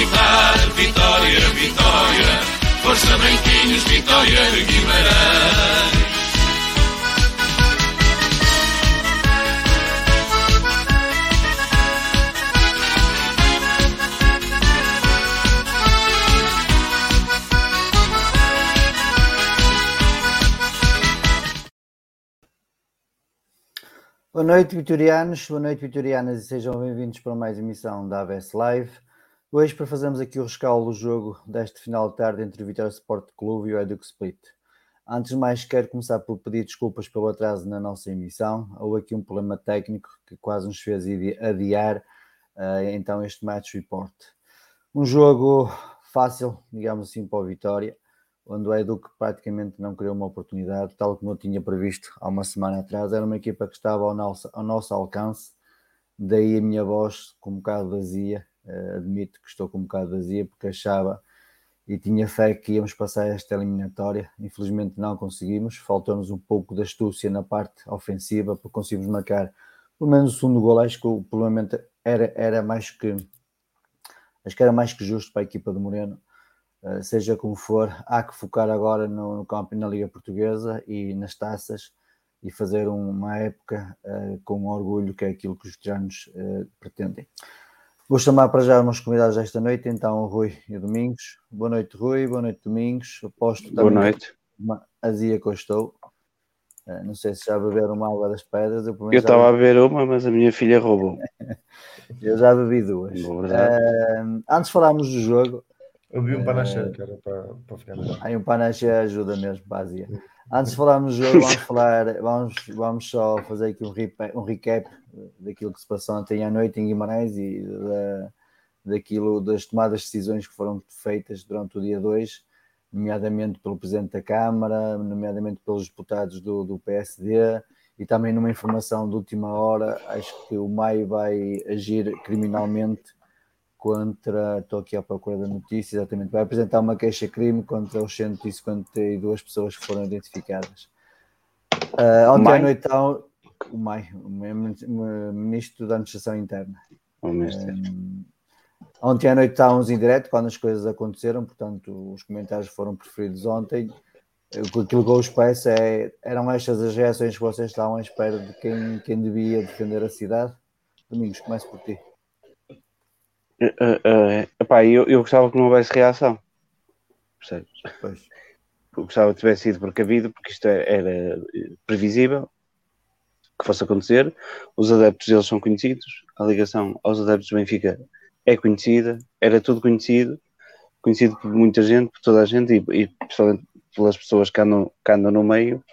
gritar vitória, vitória, força branquinhos, vitória de Guimarães. Boa noite, vitorianos. Boa noite, vitorianas, e sejam bem-vindos para mais emissão da ABS Live. Hoje, para fazermos aqui o rescaldo do jogo deste final de tarde entre o Vitória Sport Clube e o Educ Split. Antes de mais, quero começar por pedir desculpas pelo atraso na nossa emissão. Houve aqui um problema técnico que quase nos fez adiar uh, então este match report. Um jogo fácil, digamos assim, para o Vitória onde o Eduque praticamente não criou uma oportunidade, tal como eu tinha previsto há uma semana atrás. Era uma equipa que estava ao nosso, ao nosso alcance, daí a minha voz com um bocado vazia. Uh, admito que estou com um bocado vazia, porque achava e tinha fé que íamos passar esta eliminatória. Infelizmente não conseguimos, faltou-nos um pouco de astúcia na parte ofensiva para conseguirmos marcar pelo menos o segundo gol. Acho que provavelmente era, era mais que acho que era mais que justo para a equipa de Moreno eh, seja como for, há que focar agora no, no campo na Liga Portuguesa e nas taças e fazer uma época uh, com orgulho, que é aquilo que os veteranos uh, pretendem. Vou chamar para já os meus convidados esta noite, então o Rui e o Domingos. Boa noite, Rui, boa noite, Domingos. Aposto boa noite. Uma azia que eu estou. Uh, não sei se já beberam uma água das pedras. Eu estava a beber uma, mas a minha filha roubou. eu já bebi duas. antes de falarmos do jogo, eu vi um panaché que era para, para ficar melhor. Aí um panaché ajuda mesmo para Antes de falarmos do jogo, vamos falar, vamos, vamos só fazer aqui um, recap, um recap daquilo que se passou ontem à noite em Guimarães e da, daquilo, das tomadas de decisões que foram feitas durante o dia 2, nomeadamente pelo Presidente da Câmara, nomeadamente pelos deputados do, do PSD, e também numa informação de última hora, acho que o Maio vai agir criminalmente contra, estou aqui à procura da notícia, exatamente, vai apresentar uma queixa-crime contra os 152 pessoas que foram identificadas. Uh, ontem à noite então, o MAI, o Ministro da Administração Interna. Um, ontem à noite estávamos em direto quando as coisas aconteceram, portanto os comentários foram preferidos ontem. Aquilo que eu peço é, eram estas as reações que vocês estavam à espera de quem, quem devia defender a cidade? Domingos, começo por ti. Uh, uh, epá, eu, eu gostava que não houvesse reação. Percebes? Pois. Eu gostava que tivesse sido precavido, porque isto era, era previsível. que fosse acontecer. Os adeptos deles são conhecidos, a ligação aos adeptos do Benfica é conhecida, era tudo conhecido, conhecido por muita gente, por toda a gente e, e principalmente pelas pessoas que andam, que andam no meio.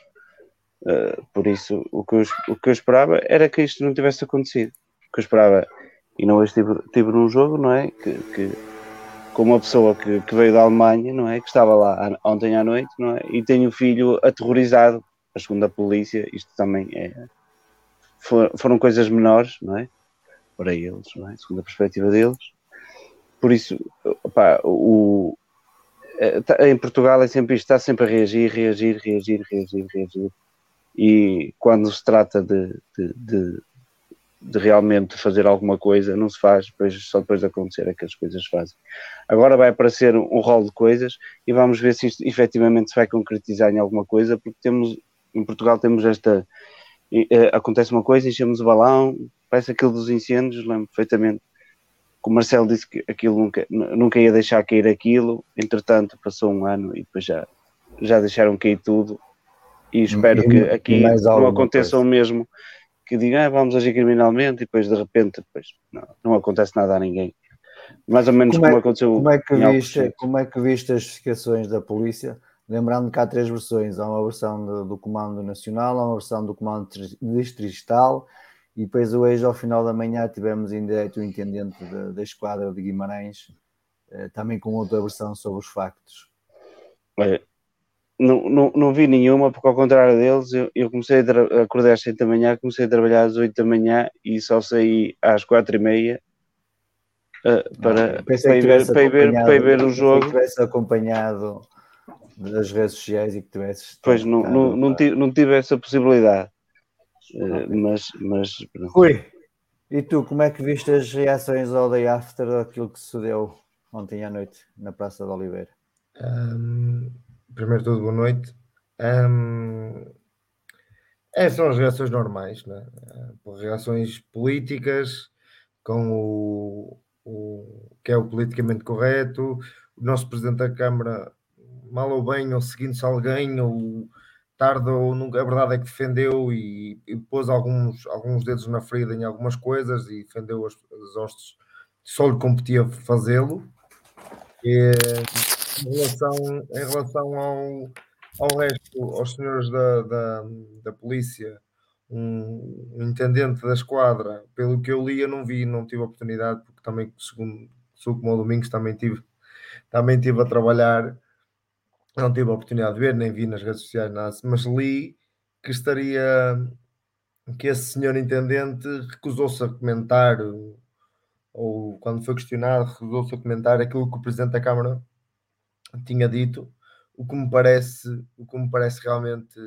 Uh, por isso, o que, eu, o que eu esperava era que isto não tivesse acontecido. O que eu esperava, e não hoje tive, tive num jogo, não é? Que, que com uma pessoa que, que, veio da Alemanha, não é? Que estava lá ontem à noite, não é? E tem o filho aterrorizado, a segunda polícia, isto também é. For, foram coisas menores, não é? Para eles, não é? Segundo a perspectiva deles. Por isso, opá, o, é, tá, em Portugal é sempre isto, está sempre a reagir, reagir, reagir, reagir, reagir. E quando se trata de, de, de de realmente fazer alguma coisa, não se faz, depois, só depois de acontecer é que as coisas se fazem. Agora vai aparecer um, rol de coisas e vamos ver se isto efetivamente se vai concretizar em alguma coisa, porque temos, em Portugal temos esta, uh, acontece uma coisa, enchemos o balão, parece aquilo dos incêndios, lembro perfeitamente, que o Marcelo disse que aquilo nunca, nunca ia deixar cair aquilo, entretanto passou um ano e depois já, já deixaram cair tudo, e espero que aqui não aconteça o mesmo, que digam, ah, vamos agir criminalmente e depois de repente depois, não, não acontece nada a ninguém. Mais ou menos como, como é, aconteceu. Como é, que viste, como é que viste as investigações da polícia? Lembrando que há três versões: há uma versão do, do Comando Nacional, há uma versão do Comando Distrital e depois hoje, ao final da manhã, tivemos em direito o intendente da, da esquadra de Guimarães, eh, também com outra versão sobre os factos. É, não, não, não vi nenhuma, porque ao contrário deles, eu, eu comecei a acordar às 7 da manhã, comecei a trabalhar às 8 da manhã e só saí às 4 e meia uh, para, para, ir ver, para, ir ver, para ir ver o jogo. Que tivesse acompanhado das redes sociais e que tivesse. Pois não, não, não, tive, não tive essa possibilidade. Uh, mas, mas Rui, e tu, como é que viste as reações ao day after daquilo que sucedeu ontem à noite na Praça de Oliveira? Um primeiro de tudo, boa noite. Um, é, são as reações normais, né? reações políticas, com o, o, que é o politicamente correto. O nosso Presidente da Câmara, mal ou bem, ou seguindo-se alguém, ou tarde ou nunca, a verdade é que defendeu e, e, pôs alguns, alguns dedos na ferida em algumas coisas e defendeu as, as hostes, só lhe competia fazê-lo. E, em relação, em relação ao, ao resto, aos senhores da, da, da polícia, um, um, intendente da esquadra, pelo que eu li, eu não vi, não tive oportunidade, porque também, segundo sou como o Domingos, também tive, também tive a trabalhar, não tive a oportunidade de ver, nem vi nas redes sociais nada, mas li que estaria que esse senhor intendente recusou-se a comentar ou quando foi questionado recusou-se a comentar aquilo que o presidente da Câmara tinha dito, o que me parece, o que me parece realmente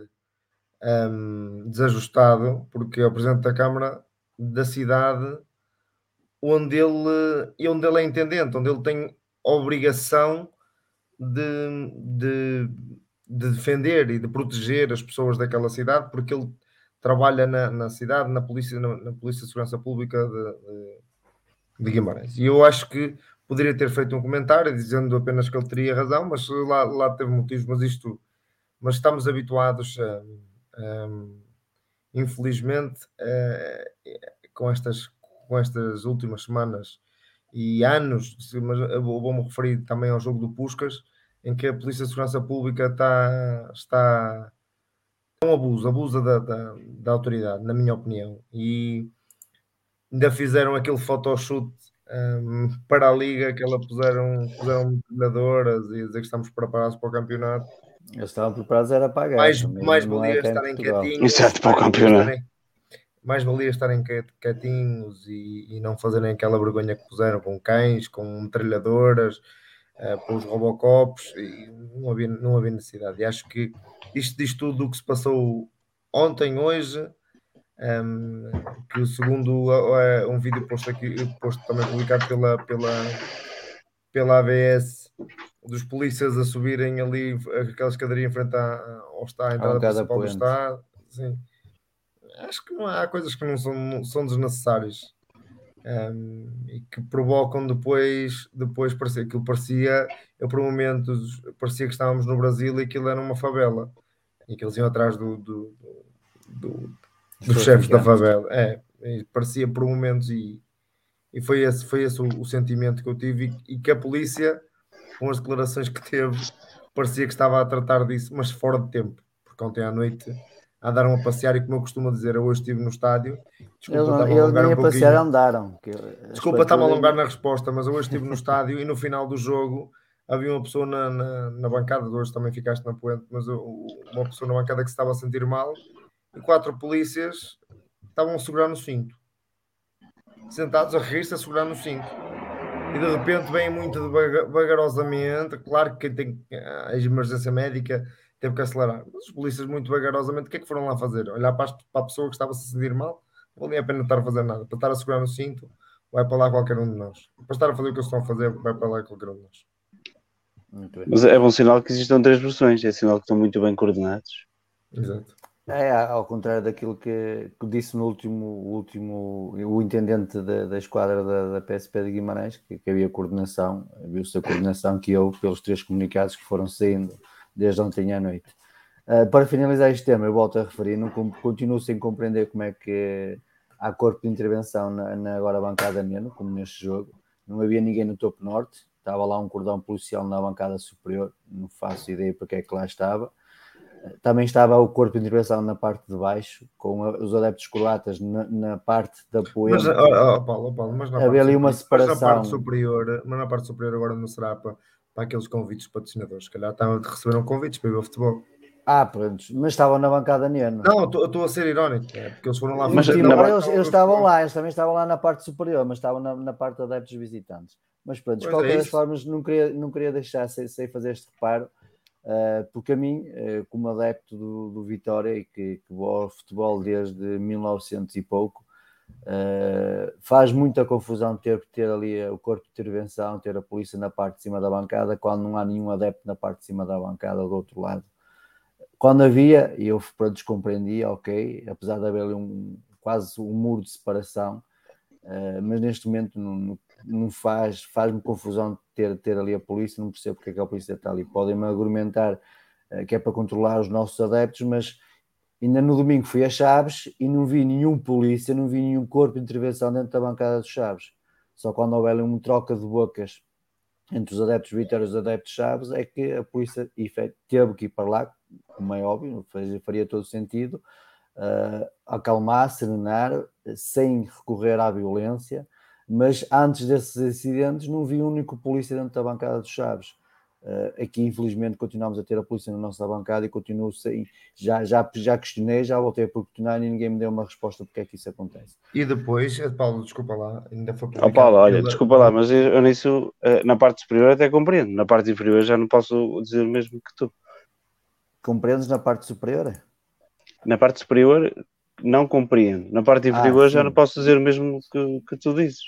um, desajustado, porque é o Presidente da Câmara da cidade onde ele, onde ele é intendente, onde ele tem obrigação de, de, de defender e de proteger as pessoas daquela cidade, porque ele trabalha na, na cidade, na polícia, na, na Polícia de Segurança Pública de, de, de Guimarães. E eu acho que poderia ter feito um comentário dizendo apenas que ele teria razão, mas lá, lá teve motivos, mas isto, mas estamos habituados a, a, infelizmente com estas com estas últimas semanas e anos, mas vou-me referir também ao jogo do Puscas, em que a Polícia de Segurança Pública está, está um abuso, abusa da, da, da autoridade, na minha opinião, e ainda fizeram aquele photoshoot um, para a liga que ela puseram, puseram treinadoras e dizer que estamos preparados para o campeonato. Eles estavam preparados era pagar. Mais, mais valia é estarem quietinhos. Exato, para o campeonato. mais valia estarem quietinhos e, e, não fazerem aquela vergonha que puseram com cães, com trilhadoras, uh, com os Robocops, e não havia, não havia necessidade. E acho que isto diz tudo o que se passou ontem, hoje, um, que segundo uh, um vídeo posto aqui, posto também publicado pela, pela, pela ABS, dos polícias a subirem ali aquela escadaria em frente à, ao está, à entrada principal do Estado. Sim. Acho que há coisas que não são, não, são desnecessárias. Um, e que provocam depois, depois parecia, aquilo parecia, eu por momentos parecia que estávamos no Brasil e aquilo era uma favela e que eles iam atrás do, do, do, dos chefes da favela. É, parecia por momentos e, e foi esse, foi esse o, o sentimento que eu tive e, e, que a polícia, com as declarações que teve, parecia que estava a tratar disso, mas fora de tempo, porque ontem à noite andaram a passear e como eu costumo dizer, eu hoje estive no estádio. Desculpa, eles, eles nem um a passear andaram. Desculpa, estava a alongar na resposta, mas eu hoje estive no estádio e no final do jogo havia uma pessoa na, na, na bancada, hoje também ficaste na poente, mas uma pessoa na bancada que se estava a sentir mal e quatro polícias estavam a segurar no cinto. Sentados a rir-se a segurar no cinto. E de repente vem muito vagarosamente, claro que quem tem a emergência médica teve que acelerar. Mas os polícias, muito vagarosamente, o que é que foram lá fazer? Olhar para, a pessoa que estava a se sentir mal? Não valia a pena estar a fazer nada. Para estar a segurar no cinto, vai para lá qualquer um de nós. Para estar a fazer o que eles estão a fazer, vai para lá qualquer um de nós. Mas é bom sinal que existam três versões, é sinal que estão muito bem coordenados. Exato. É, ao contrário daquilo que, que disse no último, último o intendente da, da esquadra da, da, PSP de Guimarães, que, que havia coordenação, viu-se a coordenação que houve pelos três comunicados que foram saindo desde ontem à noite. Uh, para finalizar este tema, eu volto a referir, não, continuo sem compreender como é que há corpo de intervenção na, na agora bancada Neno, como neste jogo. Não havia ninguém no topo norte, estava lá um cordão policial na bancada superior, não faço ideia para que é que lá estava. Também estava o corpo de intervenção na parte de baixo, com os adeptos croatas na, na parte da poeira. Mas, oh, oh, Paulo, Paulo, mas na havia ali uma separação. Mas na parte superior, mas na parte superior agora não será para, para aqueles convites patrocinadores. Se calhar receberam convites para ir ao futebol. Ah, pronto, mas estavam na bancada Neno. Não, estou a ser irónico, é, porque eles foram lá. Mas, não, eles, eles estavam lá, eles também estavam lá na parte superior, mas estavam na, na parte de adeptos visitantes. Mas pronto, de pois qualquer é forma, não queria, não queria deixar sem, sem fazer este reparo, porque a mim, como adepto do, do Vitória e que, que ao futebol desde 1900 e pouco, Uh, faz muita confusão ter ter ali o corpo de intervenção, ter a polícia na parte de cima da bancada, quando não há nenhum adepto na parte de cima da bancada do outro lado. Quando havia, e eu pronto, descompreendia, ok, apesar de haver ali um, quase um muro de separação, uh, mas neste momento não, não faz, faz-me confusão ter, ter ali a polícia, não percebo porque é que a polícia está ali. Podem-me argumentar uh, que é para controlar os nossos adeptos, mas Ainda no domingo fui a Chaves e não vi nenhum polícia, não vi nenhum corpo de intervenção dentro da bancada dos Chaves. Só quando houver uma troca de bocas entre os adeptos Vitória e os adeptos Chaves é que a polícia teve que ir para lá, como é óbvio, faria todo sentido, uh, acalmar, serenar, sem recorrer à violência, mas antes desses incidentes não vi um único polícia dentro da bancada dos Chaves. Uh, aqui, infelizmente, continuamos a ter a polícia na nossa bancada e continuo sem. Já, já, já questionei, já voltei a questionar e ninguém me deu uma resposta porque é que isso acontece. E depois, eh, Paulo, desculpa lá, ainda foi oh, Paulo, olha, desculpa lá, mas eu nisso, uh, na parte superior até compreendo, na parte inferior já não posso dizer o mesmo que tu. Compreendes na parte superior? Na parte superior não compreendo, na parte inferior ah, já não posso dizer o mesmo que, que tu dizes.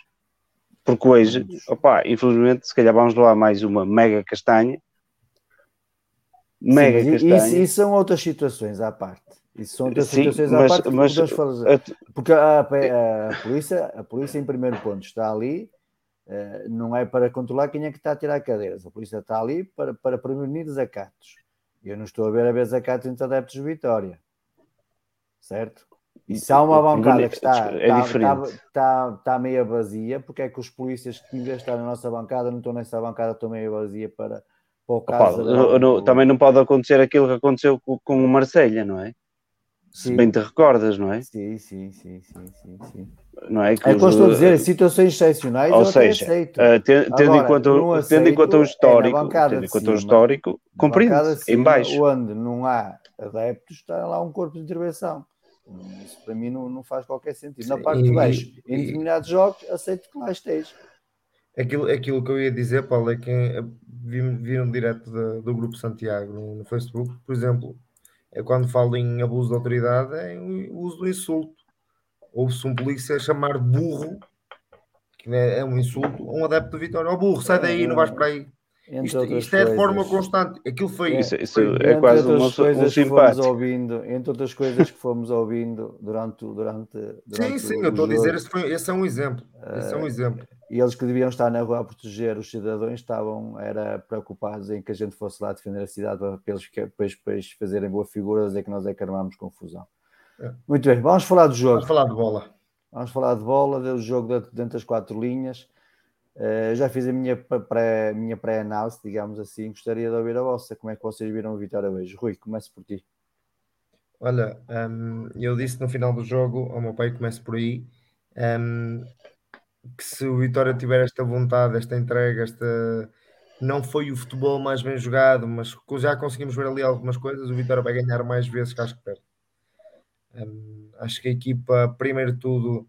Porque hoje, opa, infelizmente, se calhar vamos lá mais uma mega castanha. Mega Sim, castanha. Isso, isso, são outras situações à parte. Isso são outras Sim, situações mas, à parte. Mas, porque a, a, a, polícia, a polícia, em primeiro ponto, está ali, uh, não é para controlar quem é que está a tirar cadeiras. A polícia está ali para, para prevenir desacatos. Eu não estou a ver a ver desacatos entre adeptos de Vitória. Certo? Se há uma bancada que está, é está, está, está, está meia vazia, porque é que os polícias que em vez de estar na nossa bancada não estão nessa bancada, estão meia vazia para, para o caso. Opa, não, também não pode acontecer aquilo que aconteceu com, com o Marselha, não é? Sim. Se bem te recordas, não é? Sim, sim, sim, sim, sim, sim. Não é que é eu estou a dizer, situações excepcionais ou seja, uh, tendo, tendo, Agora, em conta, tendo em conta o histórico, é tendo em conta o histórico, compreende em baixo. Onde não há adeptos, está lá um corpo de intervenção. Isso para mim não, não faz qualquer sentido. Na parte de baixo, em determinados jogos, aceito que lá esteja. Aquilo, aquilo que eu ia dizer, Paulo, é que viram direto do, do Grupo Santiago no, no, Facebook, por exemplo, é quando falo em abuso de autoridade, é o uso do insulto. Houve-se um polícia chamar burro, que é, é um insulto, a um adepto de Vitória. Ó oh, burro, sai daí, não vais para aí. Isto, isto, é de forma constante. Aquilo foi. Isso, isso é quase uma, um simpático. Ouvindo, entre outras coisas que fomos ouvindo durante. durante, durante sim, sim, eu estou a dizer, esse, foi, esse, é um exemplo. Esse é um eh, exemplo. E eles que deviam estar na rua a proteger os cidadãos estavam era preocupados em que a gente fosse lá defender a cidade para eles depois, depois fazerem boa figura, dizer que nós é que armámos confusão. Muito bem, vamos falar do jogo. Vamos falar de bola. Vamos falar de bola, do jogo dentro das quatro linhas. Uh, já fiz a minha pré, minha pré-análise, digamos assim. Gostaria de ouvir a vossa. Como é que vocês viram a vitória hoje? Rui, comece por ti. Olha, um, eu disse no final do jogo ao meu pai, começo por aí, um, que se o Vitória tiver esta vontade, esta entrega, esta não foi o futebol mais bem jogado, mas já conseguimos ver ali algumas coisas, o Vitória vai ganhar mais vezes que acho que perde. Um, acho que a equipa, primeiro tudo,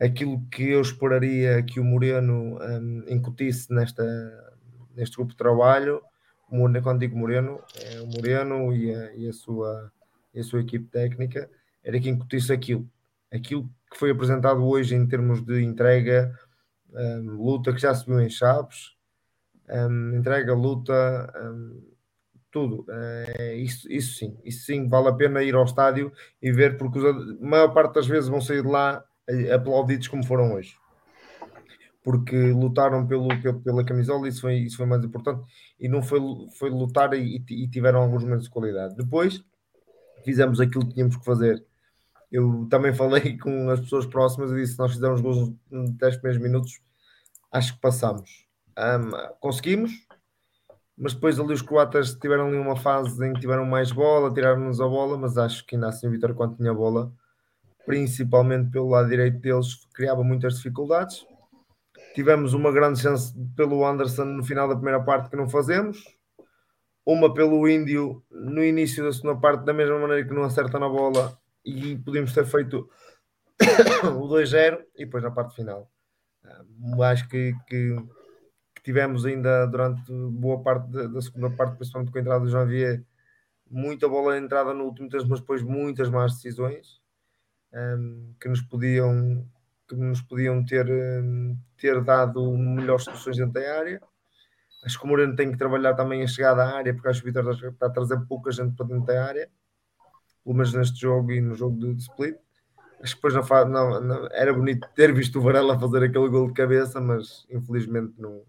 aquilo que eu esperaria que o Moreno um, incutisse nesta, neste grupo de trabalho, quando digo Moreno, é o Moreno e a, e a, sua, e a sua equipe técnica, era que incutisse aquilo. Aquilo que foi apresentado hoje em termos de entrega, um, luta que já se viu em Chaves, um, entrega, luta, um, tudo. É, isso, isso sim, isso sim, vale a pena ir ao estádio e ver, porque a maior parte das vezes vão sair de lá aplaudidos como foram hoje. Porque lutaram pelo, pelo, pela camisola, isso foi, isso foi mais importante, e não foi, foi lutar e, e tiveram alguns momentos de qualidade. Depois fizemos aquilo que tínhamos que fazer. Eu também falei com as pessoas próximas e disse: nós fizemos gols nos 10 primeiros minutos, acho que passamos. Um, conseguimos, mas depois ali os croatas tiveram ali uma fase em que tiveram mais bola, tiraram-nos a bola, mas acho que ainda assim o Vitor, quando tinha bola, principalmente pelo lado direito deles, criava muitas dificuldades. Tivemos uma grande chance pelo Anderson no final da primeira parte que não fazemos, uma pelo Índio no início da segunda parte, da mesma maneira que não acerta na bola, e podíamos ter feito o 2-0 e depois na parte final. Uh, acho que, que, que, tivemos ainda durante boa parte da, da, segunda parte, principalmente com a entrada do Janvier, muita bola entrada no último tempo, mas depois muitas más decisões um, que nos podiam que nos podiam ter, um, ter dado melhores soluções dentro da área. Acho que o Moreno tem que trabalhar também a chegada à área, porque acho que o Vitor está a trazer pouca gente para dentro da área, pelo menos neste jogo e no jogo de, de split. Acho que depois não, não, não, era bonito ter visto o Varela fazer aquele gol de cabeça, mas infelizmente não.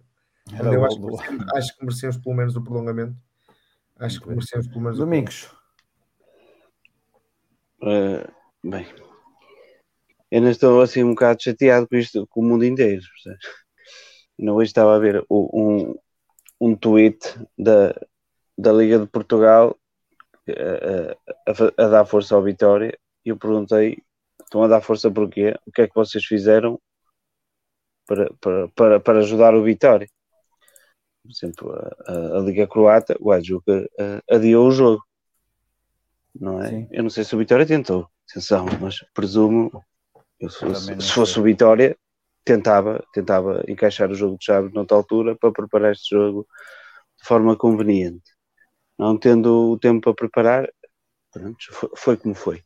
Eu acho, que merecemos, acho que merecemos pelo menos o prolongamento. Acho que merecemos pelo menos Domingos. Uh, bem, eu ainda estou assim um bocado chateado com isto, com o mundo inteiro. Não hoje estava a ver um, um tweet da, da Liga de Portugal a, a, a, dar força ao Vitória e eu perguntei: estão a dar força porquê? O que é que vocês fizeram para, para, para, para ajudar o Vitória? Por exemplo, a, a Liga Croata, o Ajuca adiou o jogo, não é? Sim. Eu não sei se o Vitória tentou, atenção, mas presumo eu, se, fosse, se fosse o Vitória, tentava, tentava encaixar o jogo de Chaves noutra altura para preparar este jogo de forma conveniente. Não tendo o tempo para preparar, pronto, foi, foi como foi.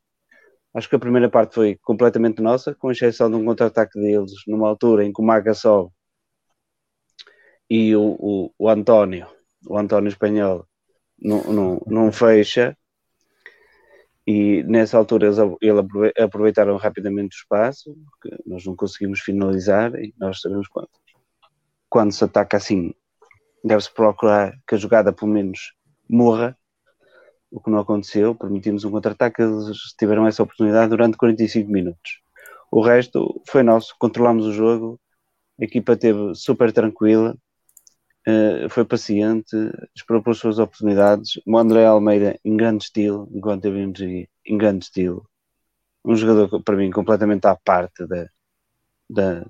Acho que a primeira parte foi completamente nossa, com exceção de um contra-ataque deles, numa altura em que o Maga sobe e o, o, o António, o António Espanhol, não, não, não fecha e nessa altura eles, aproveitaram rapidamente o espaço, porque nós não conseguimos finalizar e nós sabemos quando, quando se ataca assim, deve-se procurar que a jogada pelo menos morra, o que não aconteceu, permitimos um contra-ataque, eles tiveram essa oportunidade durante 45 minutos. O resto foi nosso, controlamos o jogo, a equipa teve super tranquila, Uh, foi paciente, esperou pelas suas oportunidades. O André Almeida em grande estilo, enquanto teve energia, em grande estilo. Um jogador para mim completamente à parte da, da,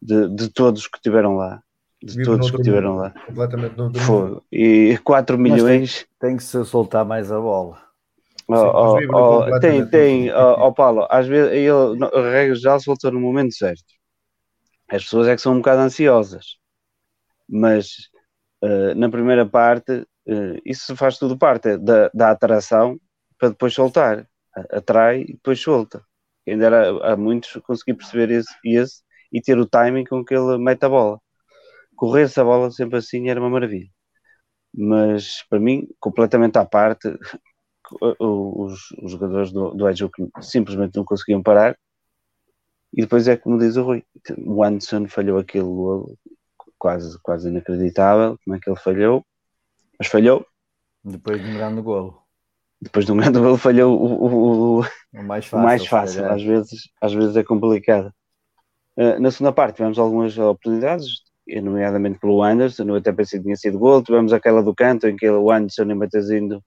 de, de todos que estiveram lá. De Vivo todos que estiveram lá. Completamente no foi. E 4 milhões. Tem, tem, que se soltar mais a bola. Oh, oh, oh, tem, tem, oh, oh, Paulo, às vezes ele, a regra já soltou no momento certo. As pessoas é que são um bocado ansiosas, mas uh, na primeira parte, uh, isso faz tudo parte da, da atração para depois soltar. Atrai e depois solta. Ainda era, há muitos consegui perceber esse, esse e ter o timing com que ele mete a bola. Correr-se a bola sempre assim era uma maravilha. Mas para mim, completamente à parte, os, os jogadores do, Edge simplesmente não conseguiam parar. E depois é como diz o Rui: o Anderson falhou aquele quase, quase inacreditável como é que ele falhou, mas falhou. Depois de um grande golo. depois de um grande gol falhou o, o, o, O mais o fácil. mais se fácil. Às vezes, às vezes é complicado. Uh, na segunda parte tivemos algumas oportunidades, nomeadamente pelo Anderson, eu até pensei que tinha sido gol. Tivemos aquela do canto em que o Anderson e o Matazindo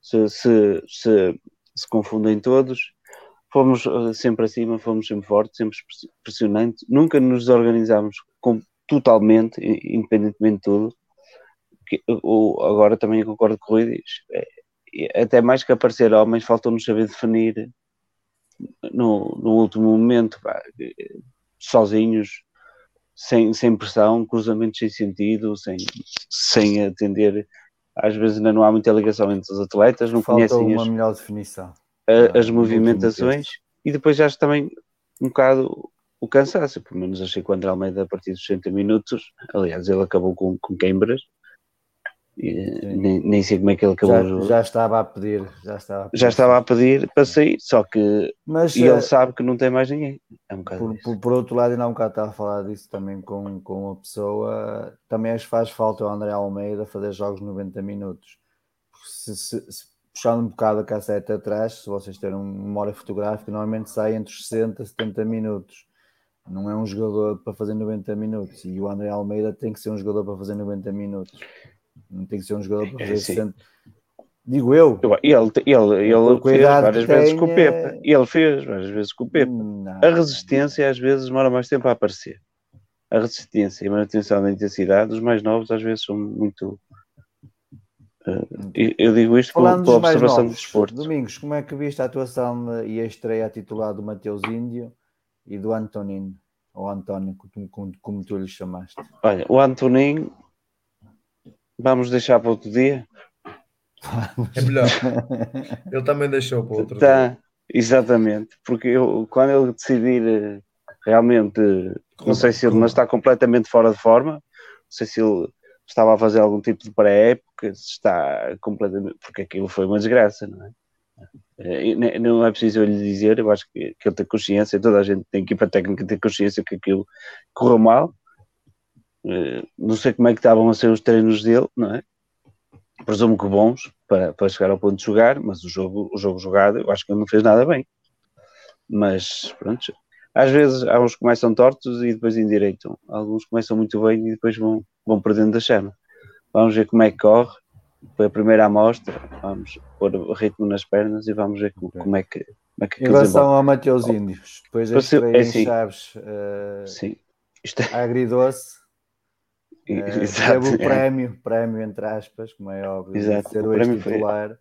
se, se, se, se confundem todos. Fomos uh, sempre acima, fomos sempre fortes, sempre press- pressionantes. Nunca nos desorganizámos com, totalmente, independentemente de tudo. Que, o, agora também concordo com o Rui diz. É, até mais que aparecer homens, faltou-nos saber definir no, no último momento, pá, sozinhos, sem, sem pressão, cruzamentos sem sentido, sem, sem atender. Às vezes ainda não há muita ligação entre os atletas, não Falta conhecem uma as, melhor definição. a- as movimentações e depois já está também um bocado o cansaço, pelo menos achei que o André Almeida a partir dos 60 minutos, aliás ele acabou com, com queimbras e, Sim. nem, nem sei como é que ele acabou o Já, já estava a pedir. Já estava a, pedir. Já estava a pedir para sair, só que Mas e eh, ele sabe que não tem mais ninguém. É um por, por, por outro lado, ainda há um bocado estava a falar disso também com, com uma pessoa. Também acho que faz falta ao André Almeida fazer jogos 90 minutos. Se, se- se- puxando um bocado a cassete atrás, se vocês terem uma memória fotográfica, normalmente sai entre os 60 e 70 minutos. Não é um jogador para fazer 90 minutos. E o André Almeida tem que ser um jogador para fazer 90 minutos. Não tem que ser um jogador para É, fazer sim. 60. Digo eu. Ele, ele, ele fez várias vezes com o Pepa. é- Ele fez várias vezes com o Pepa. Não. A resistência às vezes demora mais tempo a aparecer. A resistência e a manutenção da intensidade, os mais novos às vezes são muito. eh, eu- digo isto Falando pela observação do novos, desporto. Domingos, como é que viste a atuação e a estreia a titular do Mateus Índio e do Antonino? Ou António, como, como, como tu lhe chamaste. Olha, o Antoninho, vamos deixar para outro dia. É melhor. Ele também deixou para outro. dia. Tá, exatamente, porque eu, quando ele decidir eh, realmente, não sei se ele não está completamente fora de forma, não sei se ele estava a fazer algum tipo de pré-época, se está completamente, porque aquilo foi uma desgraça, não é? Eh, Não é preciso eu lhe dizer, eu acho que, que ele tem consciência, toda a gente tem equipa técnica tem consciência que aquilo correu mal. Eh, Não sei como é que estavam a ser os treinos dele, não é? Presumo que bons para, para chegar ao ponto de jogar, mas o jogo, o jogo jogado eu acho que ele não fez nada bem. Mas pronto, às vezes há uns que começam tortos e depois endireitam. Alguns começam muito bem e depois vão, vão perdendo a chama. Vamos ver como é que corre. Foi a primeira amostra. Vamos pôr o ritmo nas pernas e vamos ver como, como é que como é que Em relação ao Mateus Índios, depois a Pareceu- estreia é assim. Chaves eh, Sim, isto é, agridoce, teve o é. prémio, prémio entre aspas, como é óbvio, Exato, ser o o foi- ex-titular.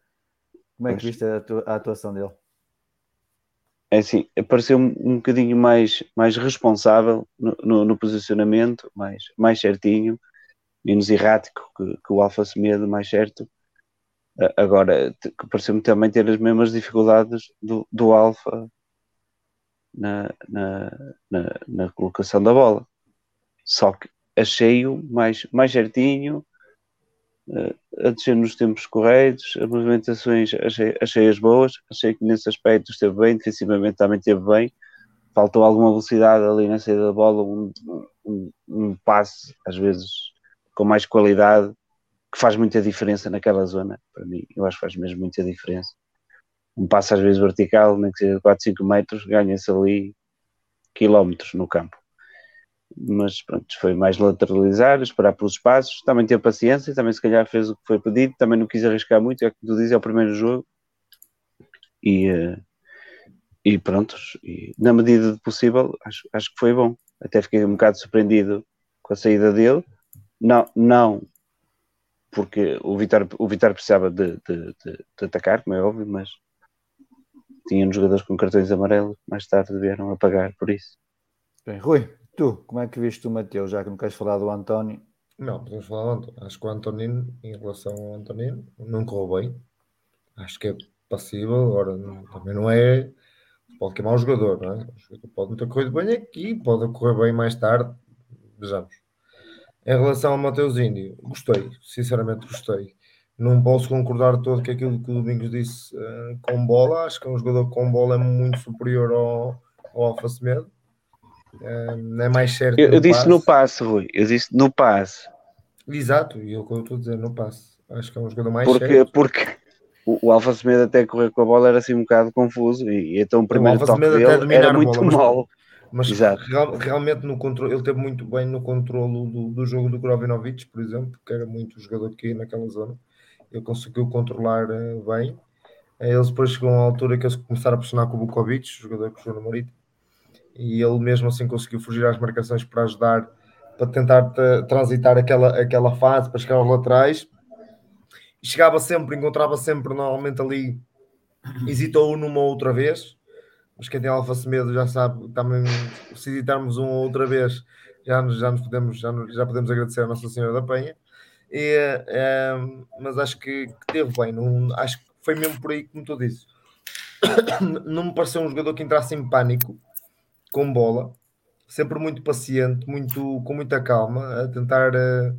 Como é que viste a atuação dele? é assim, pareceu um, um bocadinho mais, mais responsável no, no- no posicionamento, mais, mais certinho, menos errático que, que o Alfa Semedo, mais certo. Agora, pareceu-me também ter as mesmas dificuldades do, do Alfa na, na, na, na colocação da bola. Só que achei-o mais, mais certinho, eh, a descer nos tempos corretos, as movimentações achei, achei-as boas, achei que nesse aspecto esteve bem, defensivamente também esteve bem. Faltou alguma velocidade ali na saída da bola, um, um, um passe, às vezes, com mais qualidade, que faz muita diferença naquela zona, para mim, eu acho que faz mesmo muita diferença. Um passe às vezes vertical, nem que seja de 4, 5 metros, ganha-se ali quilómetros no campo. Mas pronto, foi mais lateralizar, esperar pelos espaços, também ter paciência, também se calhar fez o que foi pedido, também não quis arriscar muito, é o que tu dizes, é o primeiro jogo. E, eh, e pronto, e na medida do possível, acho, acho que foi bom. Até fiquei um bocado surpreendido com a saída dele. Não, não porque o Vitória, o Vitória precisava de, de, de, de atacar, como é óbvio, mas tinham jogadores com cartões amarelos, mais tarde vieram a pagar por isso. Bem, Rui, tu, como é que viste o Mateus, já que não queres falar do António? Não, podemos falar do António. Acho que o Antonino, em relação ao Antonino, não correu bem. Acho que é passível. Agora, não- também não é. Pode queimar o jogador, não é? O jogador pode não ter corrido bem aqui, pode correr bem mais tarde. Vejamos. Em relação ao Mateus Índio, gostei, sinceramente gostei. Não posso concordar todo com aquilo que o Domingos disse eh, com bola. Acho que é um jogador com bola é muito superior ao, ao Alfa Semedo. Não é mais certo. Eu, eu disse passe. no passe, Rui, eu disse no passe, Exato, e é o que eu estou a dizer, no passe. Acho que é um jogador mais porque, certo. porque o, o Alfa Semedo até correr com a bola era assim um bocado confuso e, então o primeiro Alfa toque dele era muito bola, mas- mau. Mas real- realmente no controle, ele teve muito bem no controle do, do jogo do Krovinovic, por exemplo, que era muito jogador que ia naquela zona. Ele conseguiu controlar eh, bem. Eh, Eles depois chegou a uma altura que eles começaram a pressionar com o Bukovic, o jogador que jogou no Marítimo, e ele mesmo assim conseguiu fugir às marcações para ajudar, para tentar tra- transitar aquela, aquela fase, para chegar aos laterais. E chegava sempre, encontrava sempre normalmente ali, hesitou numa outra vez, mas quem tem Alfa Semedo já sabe, também se hesitarmos uma ou outra vez, já, nos- já nos podemos, já, nos- já podemos agradecer a Nossa Senhora da Penha. E, eh, mas acho que, que teve bem, não, acho que foi mesmo por aí como tu dizes. Não me pareceu um jogador que entrasse em pânico com bola, sempre muito paciente, muito, com muita calma, a tentar, eh,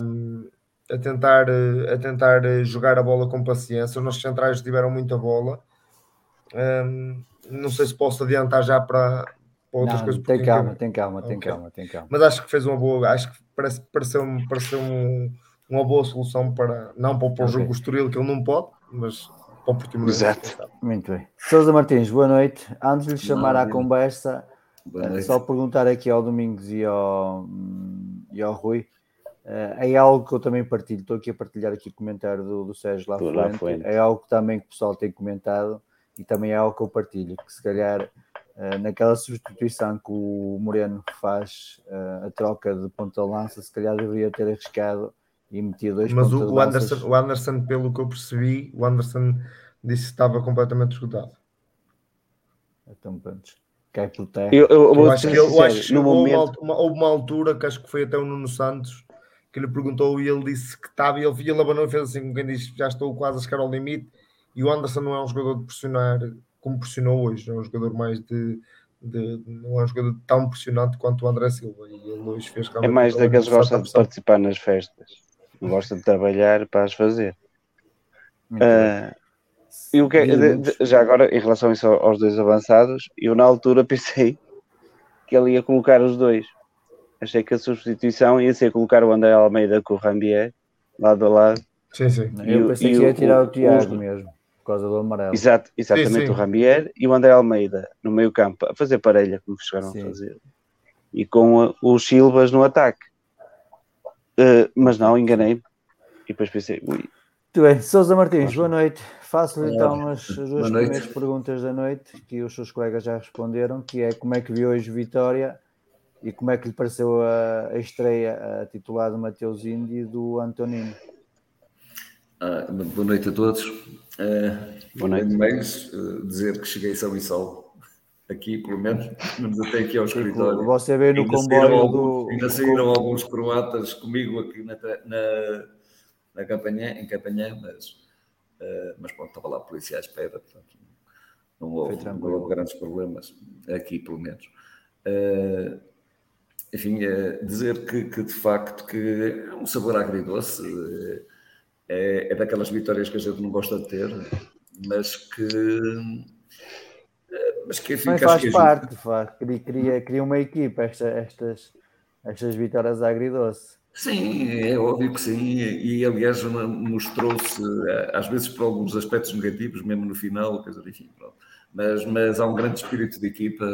um, a tentar, a tentar jogar a bola com paciência. Os nossos centrais tiveram muita bola. Um, não sei se posso adiantar já para, para outras Não, coisas. tem calma, tem calma, tem Ok. calma, tem calma. mas acho que fez uma boa, acho que parece, pareceu-me pareceu uma boa solução para, não para, para o jogo do Estoril, que ele não pode, mas para o Portimonense. Exato. Muito bem. Sousa Martins, boa noite. Antes de lhe chamar à conversa, só perguntar aqui ao Domingos e ao, hum, e ao Rui. eh, é algo que eu também partilho. Estou aqui a partilhar aqui o comentário do, do Sérgio Do Lafuente. Lafuente. É algo que também que o pessoal tem comentado e também é algo que eu partilho. Que se calhar eh, naquela substituição que o Moreno faz eh, a troca de ponta de lança, se calhar deveria ter arriscado e metido dois Mas o, o. Anderson, o Anderson, pelo que eu percebi, o Anderson disse que estava completamente esgotado. Então, pronto, cai por terra. Eu, eu, Eu acho que, eu acho que no momento, uma- houve uma altura que acho que foi até o Nuno Santos que lhe perguntou e ele disse que estava e ele, ele abanou e fez assim como quem diz já estou quase a chegar ao limite e o Anderson não é um jogador de pressionar como pressionou hoje, é um jogador mais de, de- não é um jogador tão pressionante quanto o André Silva e ele hoje fez é mais daqueles que de gostam de participar nas festas. Não gosta de trabalhar para as fazer. Ah, e o que é- de- de- já agora, em relação a isso aos dois avançados, eu na altura pensei que ele ia colocar os dois. Achei que a substituição ia ser colocar o André Almeida com o Rambier, lado a lado. Sim, sim. E Eu pensei e que ia o- tirar o, o- Tiago os- mesmo, causa do amarelo. Exato, exatamente sim. o Rambier e o André Almeida no meio campo, a fazer parelha, como chegaram Sim. a fazer. E com os Silvas no ataque. Ah, mas não, enganei-me. E depois pensei, ui, Muito bem, Sousa Martins, boa noite. Faço-lhe então as, as duas primeiras perguntas da noite, que os seus colegas já responderam, que é como é que viu hoje Vitória e como é que lhe pareceu a, a estreia a titular do Mateus Índio e do Antonino. Ah, boa noite a todos. Ah, Boa noite. Primeiro, ah, dizer que cheguei são e salvo. Aqui, pelo menos, menos até aqui ao escritório. Você veio no Ainda comboio alguns- do. Ainda saíram alguns croatas comigo aqui na, na, na campanha, em campanha, mas, ah, mas pronto, estava lá a polícia à espera, portanto, não houve, não houve grandes problemas, aqui pelo menos. Ah, enfim, é dizer que, que, de facto que é um sabor agridoce, é, é daquelas vitórias que a gente não gosta de ter, mas que mas que enfim, acho faz que é parte, faz, cria, cria, uma equipa esta, estas, estas vitórias agridoce. Sim, é óbvio que sim, e aliás mostrou-se eh, às vezes por alguns aspectos negativos, mesmo no final, quer dizer, enfim, pronto. Mas, mas há um grande espírito de equipa,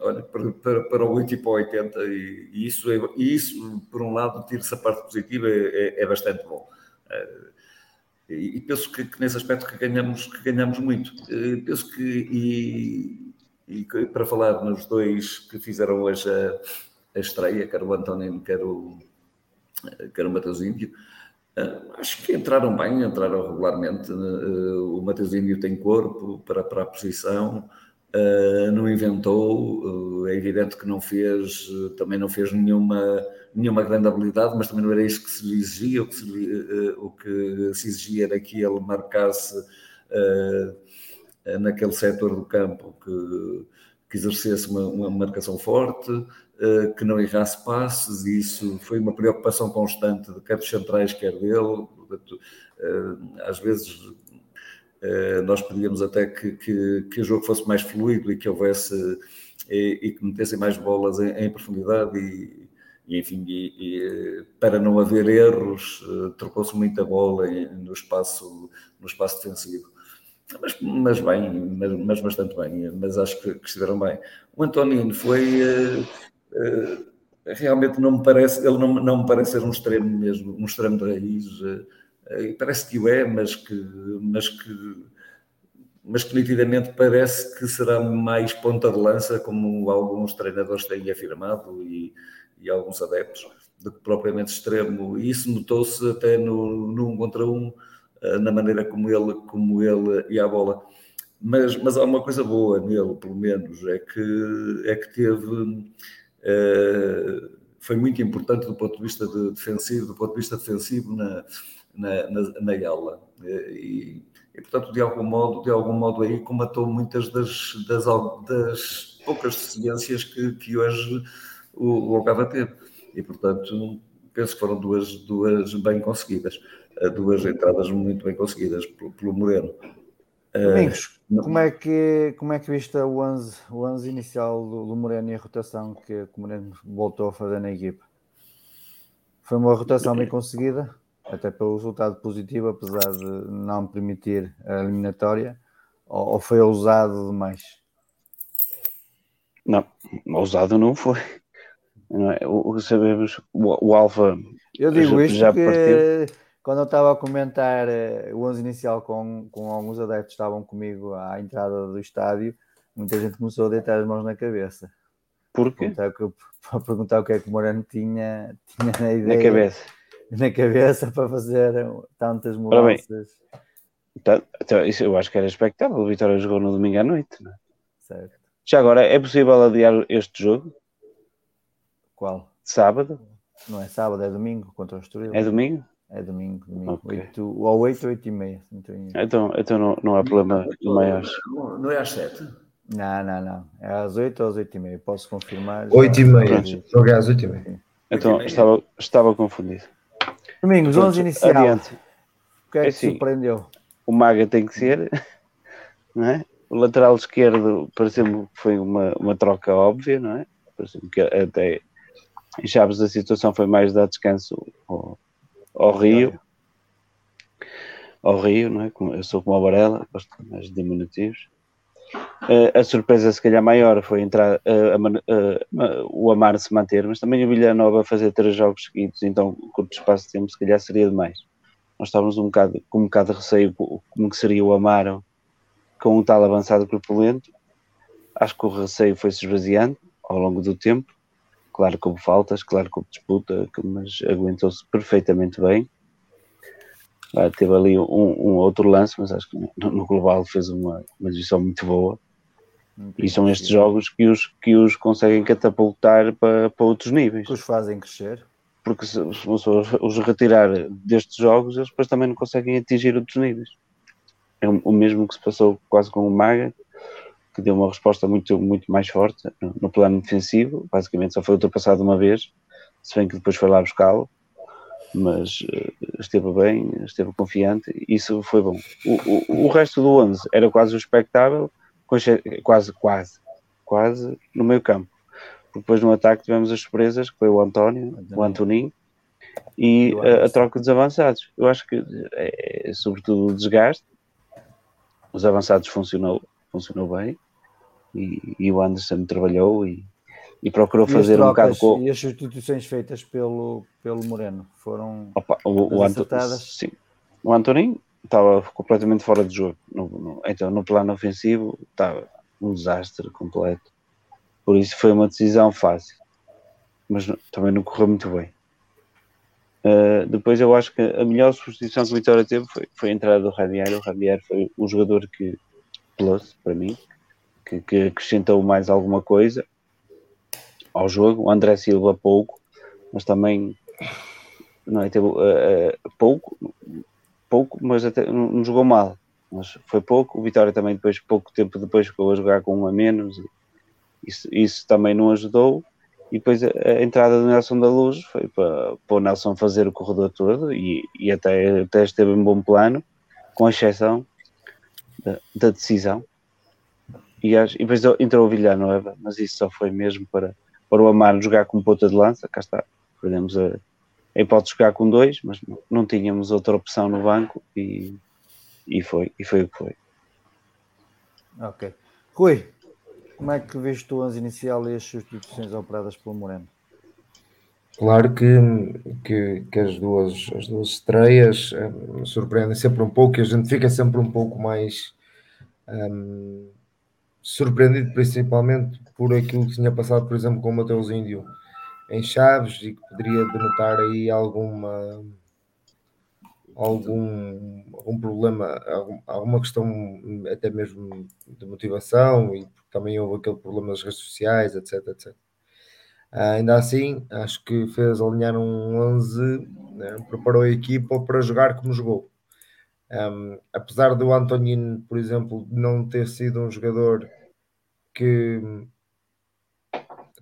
olha, para, para, para o 8 e para o 80, e, e isso, é, e isso, por um lado, tira-se a parte positiva, é, é bastante bom. Eh, E, penso que, que, nesse aspecto que ganhamos, que ganhamos muito. Eh, Penso que, e, e para falar nos dois que fizeram hoje a, a estreia, quer o António, quer o, quer o Mateus Índio, Uh, acho que entraram bem, entraram regularmente. Uh, o Índio tem corpo para, para a posição, uh, não inventou, é evidente que não fez, também não fez nenhuma, nenhuma grande habilidade, mas também não era isso que se lhe exigia. O que se, lhe, o que se exigia era que ele marcasse naquele setor do campo que, que exercesse uma, uma marcação forte, que não errasse passes, e isso foi uma preocupação constante de quer dos centrais, quer dele. Portanto, às vezes nós pedíamos até que, que, que, o jogo fosse mais fluido e que houvesse e, e que metessem mais bolas em, em profundidade e, e enfim, e, e, para não haver erros, trocou-se muita bola no espaço, no espaço defensivo. Mas, mas bem, mas, mas, bastante bem, mas acho que, que, estiveram bem. O Antonino foi uh, uh, realmente não me parece, ele não, não me parece ser um extremo mesmo, um extremo de raiz, parece que o é, mas que, mas que mas que nitidamente parece que será mais ponta de lança, como alguns treinadores têm afirmado e, e alguns adeptos, do que propriamente extremo. E isso notou-se até no, no um contra um, eh, na maneira como ele, como ele ia à bola. Mas, mas há uma coisa boa nele, pelo menos, é que, é que teve. É, foi muito importante do ponto de vista de defensivo, do ponto de vista defensivo na, na, na, na gala. E, e, portanto, de algum modo, de algum modo aí comatou muitas das, das, das poucas deficiências que, que hoje o, o Alcava teve. E, portanto, penso que foram duas, duas bem conseguidas duas entradas muito bem conseguidas pelo, pelo Moreno. Domingos, uh, como é que, como é que viste o 11, o 11 inicial do, do, Moreno e a rotação que, que o Moreno voltou a fazer na equipa? Foi uma rotação bem conseguida, até pelo resultado positivo, apesar de não permitir a eliminatória, ou, ou foi ousado demais? Não, ousado não foi. É? o, sabemos, o, o Alfa. Eu digo já, isto já porque partiu quando eu estava a comentar uh, o 11 inicial com, com alguns adeptos que estavam comigo à entrada do estádio, muita gente começou a deitar as mãos na cabeça. Por quê? Para perguntar, perguntar o que é que o Moreno tinha, tinha na ideia. Na cabeça. Na cabeça para fazer tantas mudanças. Então, então, isso eu acho que era expectável. O Vitória jogou no domingo à noite, não é? Certo. Já agora, é possível adiar este jogo? Qual? Sábado? Não é sábado, é domingo contra o Estoril. É domingo? É domingo, domingo. Okay. 8, ou 8 ou 8 e meia. Então, então não, não há problema maior. Não, não é às 7? Não, não, não. É às 8 ou às 8 e meia. Posso confirmar. 8 e meia. Jogo é às 8 e meia. Então, estava, estava confundido. Domingos, 11 inicial. Adiante. O que é, é que assim, surpreendeu? O Maga tem que ser, não é? O lateral esquerdo pareceu-me que foi uma, uma troca óbvia, não é? Pareceu-me que até Chaves a situação foi mais dar descanso ao, ao Rio. Ao Rio, não é? Eu sou como a Varela, gosto mais diminutivos. Uh, a surpresa, se calhar, maior foi entrar uh, uh, o Amar se manter, mas também o Villanova fazer três jogos seguidos, então, curto espaço de tempo, se calhar seria demais. Nós estávamos um bocado, com um bocado de receio como que seria o Amaro com um tal avançado corpulento. Acho que o receio foi-se esvaziando ao longo do tempo Claro que houve faltas, claro que houve disputa, mas aguentou-se perfeitamente bem. Ah, teve ali um, um, outro lance, mas acho que no, no global fez uma, uma exibição muito boa. e são estes jogos que os, que os conseguem catapultar para, para outros níveis. Que os fazem crescer. Porque se, se os retirar destes jogos, eles depois também não conseguem atingir outros níveis. É o, o mesmo que se passou quase com o Maga, que deu uma resposta muito, muito mais forte no, no plano defensivo. Basicamente só foi ultrapassado uma vez, se bem que depois foi lá buscá-lo, mas uh, esteve bem, esteve confiante, isso foi bom. O, o, o resto do 11 era quase o expectável, quase, quase, quase no meio campo. Depois no ataque tivemos as surpresas, que foi o António, o Antoninho, e a, a, troca dos avançados. Eu acho que é sobretudo o desgaste. Os avançados funcionou funcionou bem e, e o Anderson trabalhou e, e procurou e fazer trocas, um bocado com... E as substituições feitas pelo, pelo Moreno foram Opa, o, o, Anto... sim. o Antoninho estava completamente fora de jogo. No, no, então, no plano ofensivo, estava um desastre completo. Por isso foi uma decisão fácil. Mas também não correu muito bem. Uh, depois eu acho que a melhor substituição que o Vitória teve foi, foi a entrada do Radier. O Radier foi o jogador que plus para mim, que, que acrescentou mais alguma coisa ao jogo. O André Silva pouco, mas também não é, teve, uh, uh, pouco, pouco, mas até não jogou mal. Mas foi pouco. O Vitória também depois, pouco tempo depois, ficou a jogar com um a menos. Isso, isso também não ajudou. E depois a, a, entrada do Nelson da Luz foi para, para o Nelson fazer o corredor todo e, e até, até esteve em bom plano, com exceção da, da decisão. E, e depois entrou o Villanova, mas isso só foi mesmo para, para o Amaro jogar como ponta de lança, cá está. Perdemos a, a hipótese de jogar com dois, mas não, não tínhamos outra opção no banco e, e, foi, e foi o que foi. Ok. Rui, como é que vês tu as inicial e as substituições operadas pelo Moreno? Claro que, que, que, as, duas, as duas estreias um, surpreendem sempre um pouco e a gente fica sempre um pouco mais um, surpreendido, principalmente por aquilo que tinha passado, por exemplo, com o Mateus Índio em Chaves e que poderia denotar aí alguma algum, algum problema, alguma questão até mesmo de motivação e também houve aquele problema das redes sociais, etc, etc. Uh, ainda assim, acho que fez alinhar um 11, né, preparou a equipa para jogar como jogou. Um, apesar do Antonino, por exemplo, não ter sido um jogador que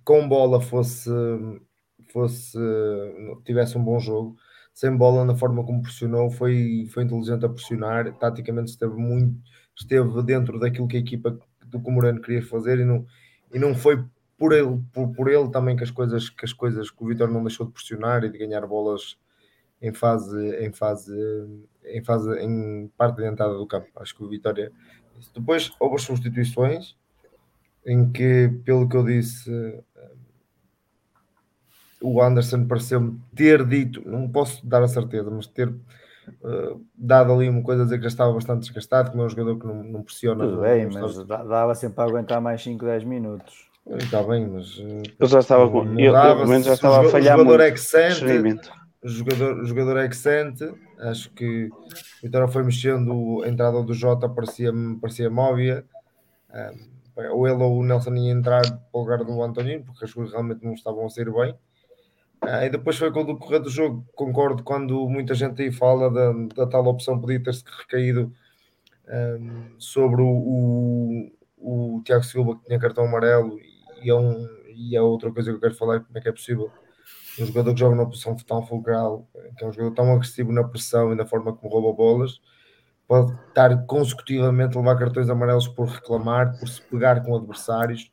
com bola fosse, fosse tivesse um bom jogo, sem bola na forma como pressionou, foi, foi inteligente a pressionar, taticamente esteve muito, esteve dentro daquilo que a equipa do que o Moreno queria fazer e não, e não foi por ele, por, por ele também que as coisas que as coisas que o Vitor não deixou de pressionar e de ganhar bolas em fase em fase em fase em parte de entrada do campo. Acho que o Vitória depois houve as substituições em que, pelo que eu disse, o Anderson pareceu-me ter dito, não posso dar a certeza, mas ter uh, dado ali uma coisa a dizer que já estava bastante desgastado, como é um jogador que não, não pressiona. Tudo bem, mas dava sempre para aguentar mais 5, 10 minutos. Está bem, mas. Eh, eu já estava com. Eu, eu, eu já estava a falhar o jogador muito. É o jogador, jogador é que sente. Acho que o Vitória foi mexendo. A entrada do Jota parecia-me parecia óbvia. Um, ou ele ou o Nelson ia entrar para o lugar do Antonino, porque as coisas realmente não estavam a sair bem. Uh, e depois foi com o decorrer do jogo. Concordo quando muita gente aí fala da, da tal opção podia ter-se recaído um, sobre o, o, o Tiago Silva que tinha cartão amarelo e é, um, e é outra coisa que eu quero falar, como é que é possível um jogador que joga numa posição tão fulcral, que é um jogador tão agressivo na pressão e na forma como rouba bolas, pode estar consecutivamente a levar cartões amarelos por reclamar, por se pegar com adversários.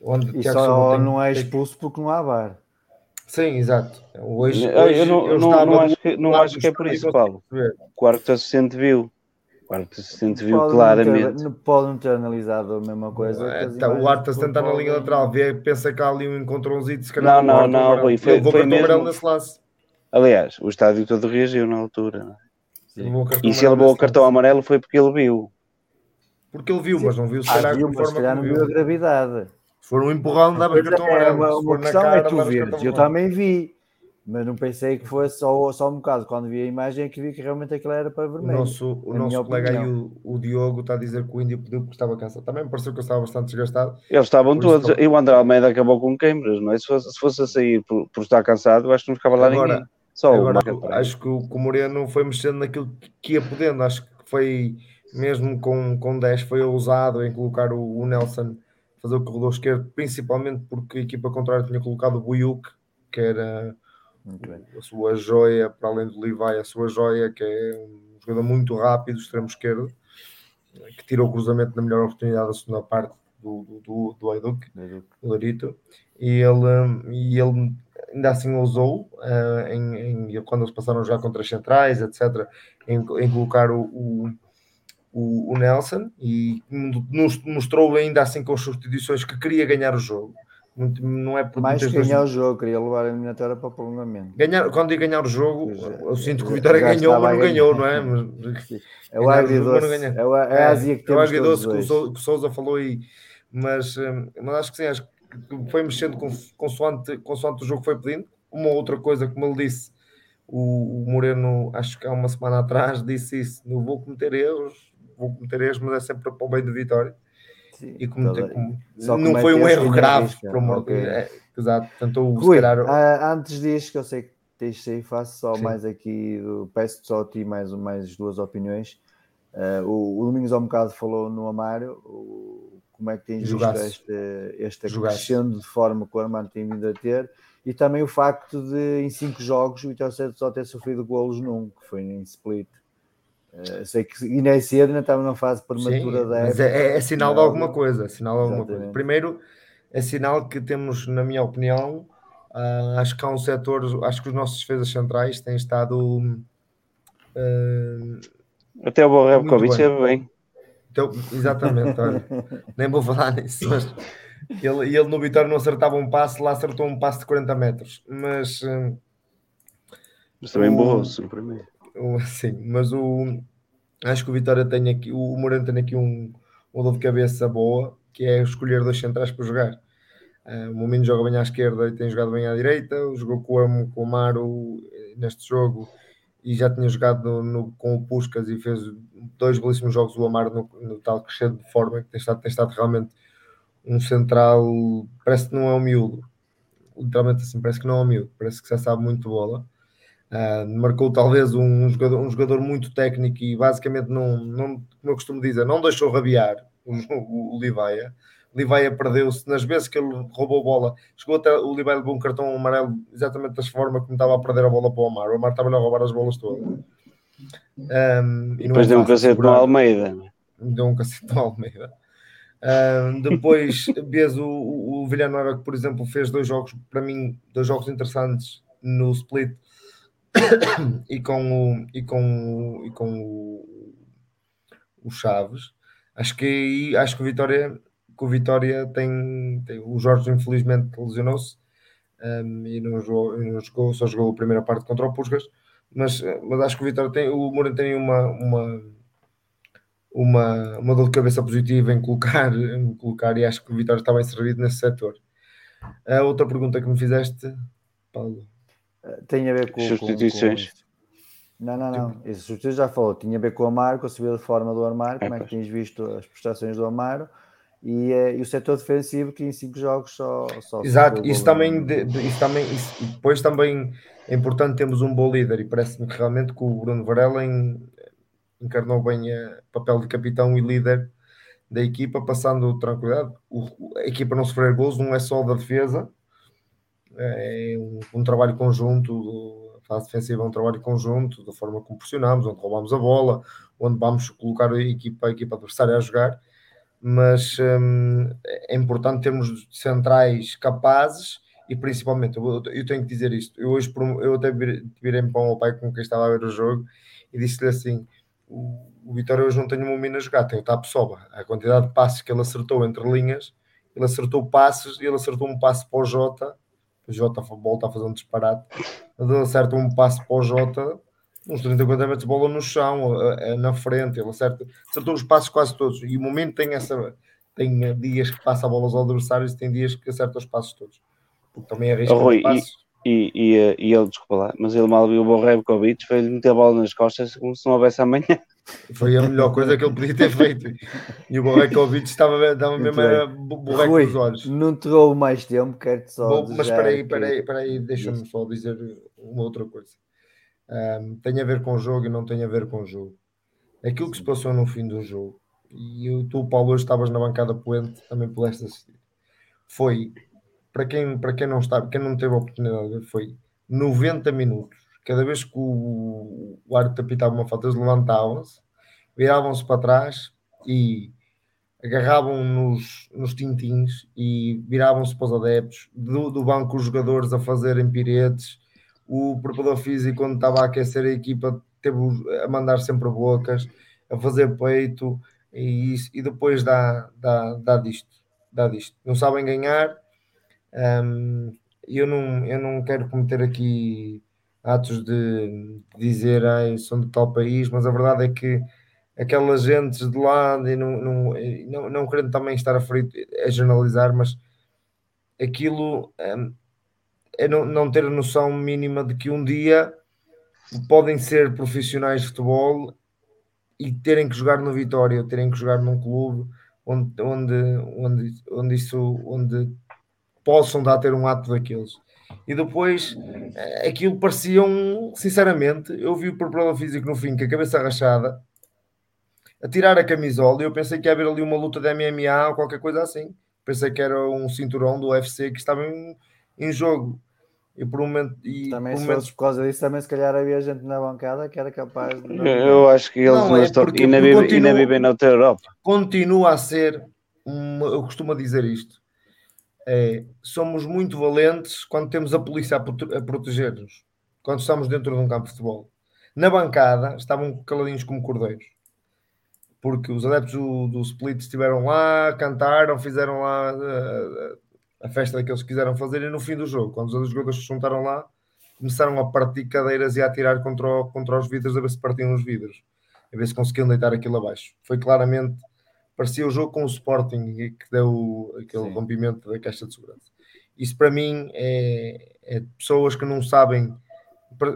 Onde e só tem, não é expulso porque não há VAR. Sim, exato. Hoje, eu, hoje eu não, eu não, não acho que, não acho que é por isso, Paulo. O quarto assistente viu. Quarto assistente viu pode claramente. Não ter, não pode não ter analisado a mesma coisa. É, tá, o Arthur está na linha lateral, vê, pensa que há ali um encontrãozinho, se calhar. Não, não, não, Rui, foi, foi, foi mesmo... nesse lance. Aliás, o estádio todo reagiu na altura. E se ele levou o cartão amarelo foi porque ele viu. Porque ele viu, Sim. mas não viu se ah, calhar, viu, mas se calhar não viu a gravidade. Se for um empurrão, dava cartão amarelo. Uma, uma questão cara, é tu ver. Eu também vi mas não pensei que fosse só, só um bocado. Quando vi a imagem é que vi que realmente aquilo era para vermelho. O nosso, o nosso colega aí, o, o, Diogo, está a dizer que o Índio pediu porque estava cansado. Também me pareceu que eu estava bastante desgastado. Eles estavam todos, e o André Almeida acabou com queimbras, não é? Se fosse, se fosse a sair por, por estar cansado, acho que não ficava lá agora, ninguém. Só agora, acho que o, que o Moreno foi mexendo naquilo que ia podendo. Acho que foi, mesmo com, com 10, foi ousado em colocar o, o Nelson fazer o corredor esquerdo, principalmente porque a equipa contrária tinha colocado o Buyuk, que era a sua joia, para além do Levi, a sua joia, que é um jogador muito rápido, extremo esquerdo, que tira o cruzamento na melhor oportunidade da segunda parte do, do, do, do Larito, e ele, e ele ainda assim ousou, uh, em, em, quando eles passaram já contra as centrais, etc., em, em colocar o, o, o, Nelson, e mostrou ainda assim com as substituições que queria ganhar o jogo não é mais que ganhar o jogo, queria levar a eliminatória para o prolongamento. Ganhar, quando ia ganhar o jogo, eu sinto que o Vitória ganhou, mas não ganhou, não é? Mas, é o agridoce, é, o, é a Ásia que temos é o agridoce que o, Souza falou aí, mas, hum, mas acho que sim, acho que foi mexendo com, consoante, consoante o jogo foi pedindo. Uma outra coisa, como ele disse, o, o Moreno, acho que há uma semana atrás, disse isso: não vou cometer erros, vou cometer erros, mas é sempre para o bem do Vitória Sim, e como, toda... como não foi um erro grave para uma... okay. é, exato, tentou Rui, calhar... uh, antes disto que eu sei que tens aí, faço só Sim. mais aqui, peço só a ti mais, mais duas opiniões. Uh, o, o Domingos há um bocado falou no Amário, o, como é que tens visto este, este crescendo de forma que o Armando tem vindo a ter, e também o facto de em cinco jogos o Vitória só ter sofrido golos num, que foi em split. Uh, sei que ainda é cedo, ainda estava numa fase prematura Sim, da época. É, é, é, sinal de alguma coisa. Sinal de alguma coisa. Primeiro, é sinal que temos, na minha opinião, Uh, acho que há um setor, acho que os nossos defesas centrais têm estado. Uh, Até o Borrebkovic é bem. Então, exatamente, olha, nem vou falar nisso, mas ele, ele no Vitória não acertava um passe, lá acertou um passe de 40 metros, mas. Uh, mas também borrou-se para mim. Sim, mas o, acho que o Vitória tem aqui, o Moreno tem aqui um, uma dor de cabeça boa, que é escolher dois centrais para jogar. Uh, o Momento joga bem à esquerda e tem jogado bem à direita, jogou com o, com o eh, neste jogo e já tinha jogado no, com o Puscas e fez dois belíssimos jogos o Amaro no, no tal crescendo de forma que tem estado, tem estado realmente um central, parece que não é um miúdo, literalmente assim, parece que não é um miúdo, parece que já sabe muito bola. Uh, marcou talvez um, jogador, um jogador muito técnico e basicamente não, não, como eu costumo dizer, não deixou rabiar o, o, o Livaia Livaia perdeu-se nas vezes que ele roubou a bola. Chegou até o Livaia levou um cartão amarelo exatamente das formas como estava a perder a bola para o Amar. O Amar estava a roubar as bolas todas. Um, e depois deu um cacete no Almeida. Deu um cacete no Almeida. Um, depois vês o, o, o Villanueva que, por exemplo, fez dois jogos, para mim, dois jogos interessantes no split e com o, e com o, e com o, o Chaves. Acho que acho que o Vitória que o Vitória tem, tem o Jorge infelizmente lesionou-se um, e não jogou, não jogou, só jogou a primeira parte contra o Pusgas, mas, mas acho que o Vitória tem, o Moura tem uma, uma, uma, uma dor de cabeça positiva em colocar, em colocar e acho que o Vitória está bem servido nesse setor. A outra pergunta que me fizeste, Paulo. Tem a ver com. Substituições. Com, com... Não, não, não. Esse substituto já falou. Tinha a ver com o Amaro, com a subida de forma do Amaro. Como é, que tens visto as prestações do Amaro? e, é, e o setor defensivo que em cinco jogos só. só Exato, isso também, de, de, isso também isso, depois também é importante termos um bom líder e parece-me que realmente que o Bruno Varela encarnou bem o papel de capitão e líder da equipa, passando tranquilidade. O, a equipa não sofrer gols não é só da defesa, é um, um trabalho conjunto, a fase defensiva é um trabalho conjunto, da forma como pressionamos, onde roubamos a bola, onde vamos colocar a equipa, a equipa adversária a jogar. Mas hum, é importante termos centrais capazes e principalmente, eu, eu tenho que dizer isto, eu hoje eu até virei para o meu pai com quem estava a ver o jogo e disse-lhe assim, o, o Vitória hoje não tem uma mina a jogar, tem o Tap Soba, a quantidade de passes que ele acertou entre linhas, ele acertou passes ele acertou um passe para o Jota, o Jota volta a fazer um disparate, ele acerta um passe para o Jota uns 30, 40 metros de bola no chão, na frente, ele acerta, acertou os passos quase todos. E o momento tem essa, tem dias que passa a bola aos adversários e tem dias que acerta os passos todos. Porque também arrisca oh, Rui, passos. E, e, e, e, ele, desculpa lá, mas ele mal viu o Borrebkovic, foi-lhe meter a bola nas costas como se não houvesse amanhã. Foi a melhor coisa que ele podia ter feito. E o Borrekovic estava, estava mesmo a borreco nos olhos. Não te roubo mais tempo, quero-te só. Bom, mas espera aí, espera aí, espera aí, deixa-me só dizer uma outra coisa. Um, tem a ver com o jogo e não tem a ver com o jogo. Aquilo que se passou no fim do jogo, e tu, Paulo, hoje estavas na bancada poente, também pudeste assistir, foi, para quem, para quem não está, quem não teve a oportunidade foi 90 minutos. Cada vez que o, o árbitro apitava uma falta, eles levantavam-se, viravam-se para trás e agarravam nos, nos tintins e viravam-se para os adeptos, do, do banco os jogadores a fazerem piretes, o preparador físico, quando estava a aquecer a equipa, teve a mandar sempre bocas, a fazer peito, e, e depois dá, dá, dá disto, dá disto. Não sabem ganhar. Um, eu, não, eu não quero cometer aqui atos de, de dizer ai, são de tal país, mas a verdade é que aquelas gentes de lá, e não, não, não, não querendo também estar a, ferir, a generalizar, mas aquilo um, é não, não ter a noção mínima de que um dia podem ser profissionais de futebol e terem que jogar no Vitória, terem que jogar num clube onde, onde, onde, onde isso onde possam dar a ter um ato daqueles. E depois eh, aquilo parecia um, sinceramente, eu vi o problema físico no fim, com a cabeça rachada, a tirar a camisola, e eu pensei que ia haver ali uma luta de MMA ou qualquer coisa assim. Pensei que era um cinturão do UFC que estava em, em jogo. E por um momento. E também por se um momento... por causa disso, também se calhar havia gente na bancada que era capaz de. Eu, eu acho que eles não, não é estão. Porque, ainda, vive, continua, ainda vivem na outra Europa. Continua a ser. Uma, eu costumo dizer isto. É somos muito valentes quando temos a polícia a, prote- a proteger-nos, quando estamos dentro de um campo de futebol. Na bancada estavam caladinhos como cordeiros, porque os adeptos do, do Split estiveram lá, cantaram, fizeram lá uh, a festa que eles quiseram fazer e no fim do jogo, quando os jogadores se juntaram lá, começaram a partir cadeiras e a atirar contra, o- contra os vidros a ver se partiam os vidros, a ver se conseguiam deitar aquilo abaixo. Foi claramente, parecia o jogo com o Sporting que deu aquele Sim. rompimento da caixa de segurança. Isso para mim é, é pessoas que não sabem.